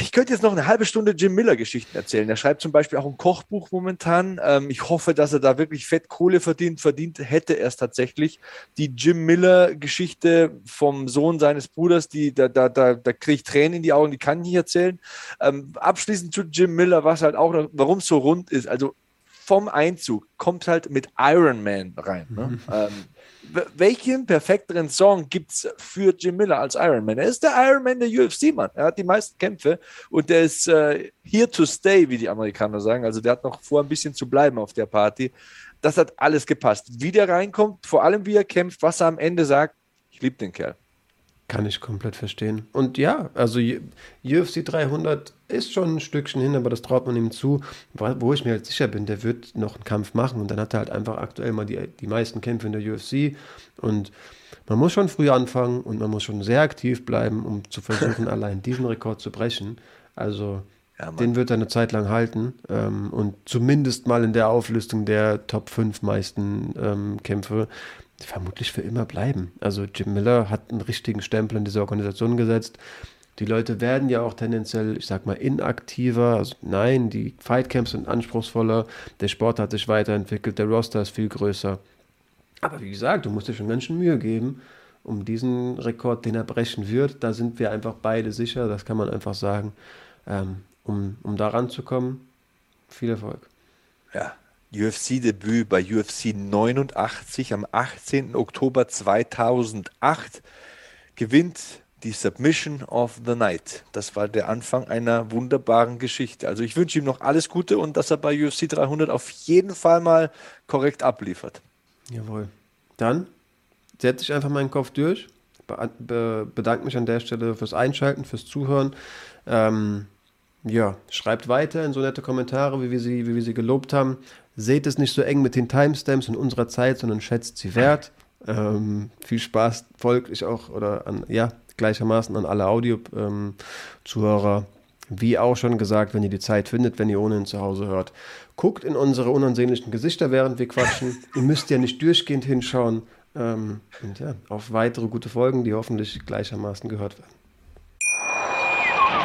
ich könnte jetzt noch eine halbe Stunde Jim Miller-Geschichten erzählen. Er schreibt zum Beispiel auch ein Kochbuch momentan. Ähm, ich hoffe, dass er da wirklich fett Kohle verdient. Verdient hätte er es tatsächlich. Die Jim Miller-Geschichte vom Sohn seines Bruders, die, da, da, da, da kriege ich Tränen in die Augen, die kann ich nicht erzählen. Ähm, abschließend zu Jim Miller, was halt auch warum es so rund ist. Also vom Einzug kommt halt mit Iron Man rein. Ne? Mhm. ähm, welchen perfekteren Song gibt es für Jim Miller als Iron Man? Er ist der Iron Man der UFC, Mann. Er hat die meisten Kämpfe und der ist äh, here to stay, wie die Amerikaner sagen. Also der hat noch vor, ein bisschen zu bleiben auf der Party. Das hat alles gepasst. Wie der reinkommt, vor allem wie er kämpft, was er am Ende sagt, ich liebe den Kerl. Kann ich komplett verstehen. Und ja, also UFC 300 ist schon ein Stückchen hin, aber das traut man ihm zu. Wo ich mir halt sicher bin, der wird noch einen Kampf machen und dann hat er halt einfach aktuell mal die, die meisten Kämpfe in der UFC. Und man muss schon früh anfangen und man muss schon sehr aktiv bleiben, um zu versuchen, allein diesen Rekord zu brechen. Also ja, den wird er eine Zeit lang halten ähm, und zumindest mal in der Auflistung der Top 5 meisten ähm, Kämpfe vermutlich für immer bleiben. Also Jim Miller hat einen richtigen Stempel in diese Organisation gesetzt. Die Leute werden ja auch tendenziell, ich sag mal, inaktiver. Also nein, die Fightcamps sind anspruchsvoller, der Sport hat sich weiterentwickelt, der Roster ist viel größer. Aber wie gesagt, du musst dir schon ganz schön Mühe geben, um diesen Rekord, den er brechen wird. Da sind wir einfach beide sicher, das kann man einfach sagen. Ähm, um, um da ranzukommen, viel Erfolg. Ja, UFC-Debüt bei UFC 89 am 18. Oktober 2008. Gewinnt die Submission of the Night. Das war der Anfang einer wunderbaren Geschichte. Also ich wünsche ihm noch alles Gute und dass er bei UFC 300 auf jeden Fall mal korrekt abliefert. Jawohl. Dann setze ich einfach meinen Kopf durch. Be be bedanke mich an der Stelle fürs Einschalten, fürs Zuhören. Ähm, ja, schreibt weiter in so nette Kommentare, wie wir sie, wie wir sie gelobt haben. Seht es nicht so eng mit den Timestamps in unserer Zeit, sondern schätzt sie wert. Ähm, viel Spaß folgt ich auch oder an, ja, gleichermaßen an alle Audio-Zuhörer. Ähm, wie auch schon gesagt, wenn ihr die Zeit findet, wenn ihr ohnehin zu Hause hört, guckt in unsere unansehnlichen Gesichter, während wir quatschen. ihr müsst ja nicht durchgehend hinschauen. Ähm, und ja, auf weitere gute Folgen, die hoffentlich gleichermaßen gehört werden.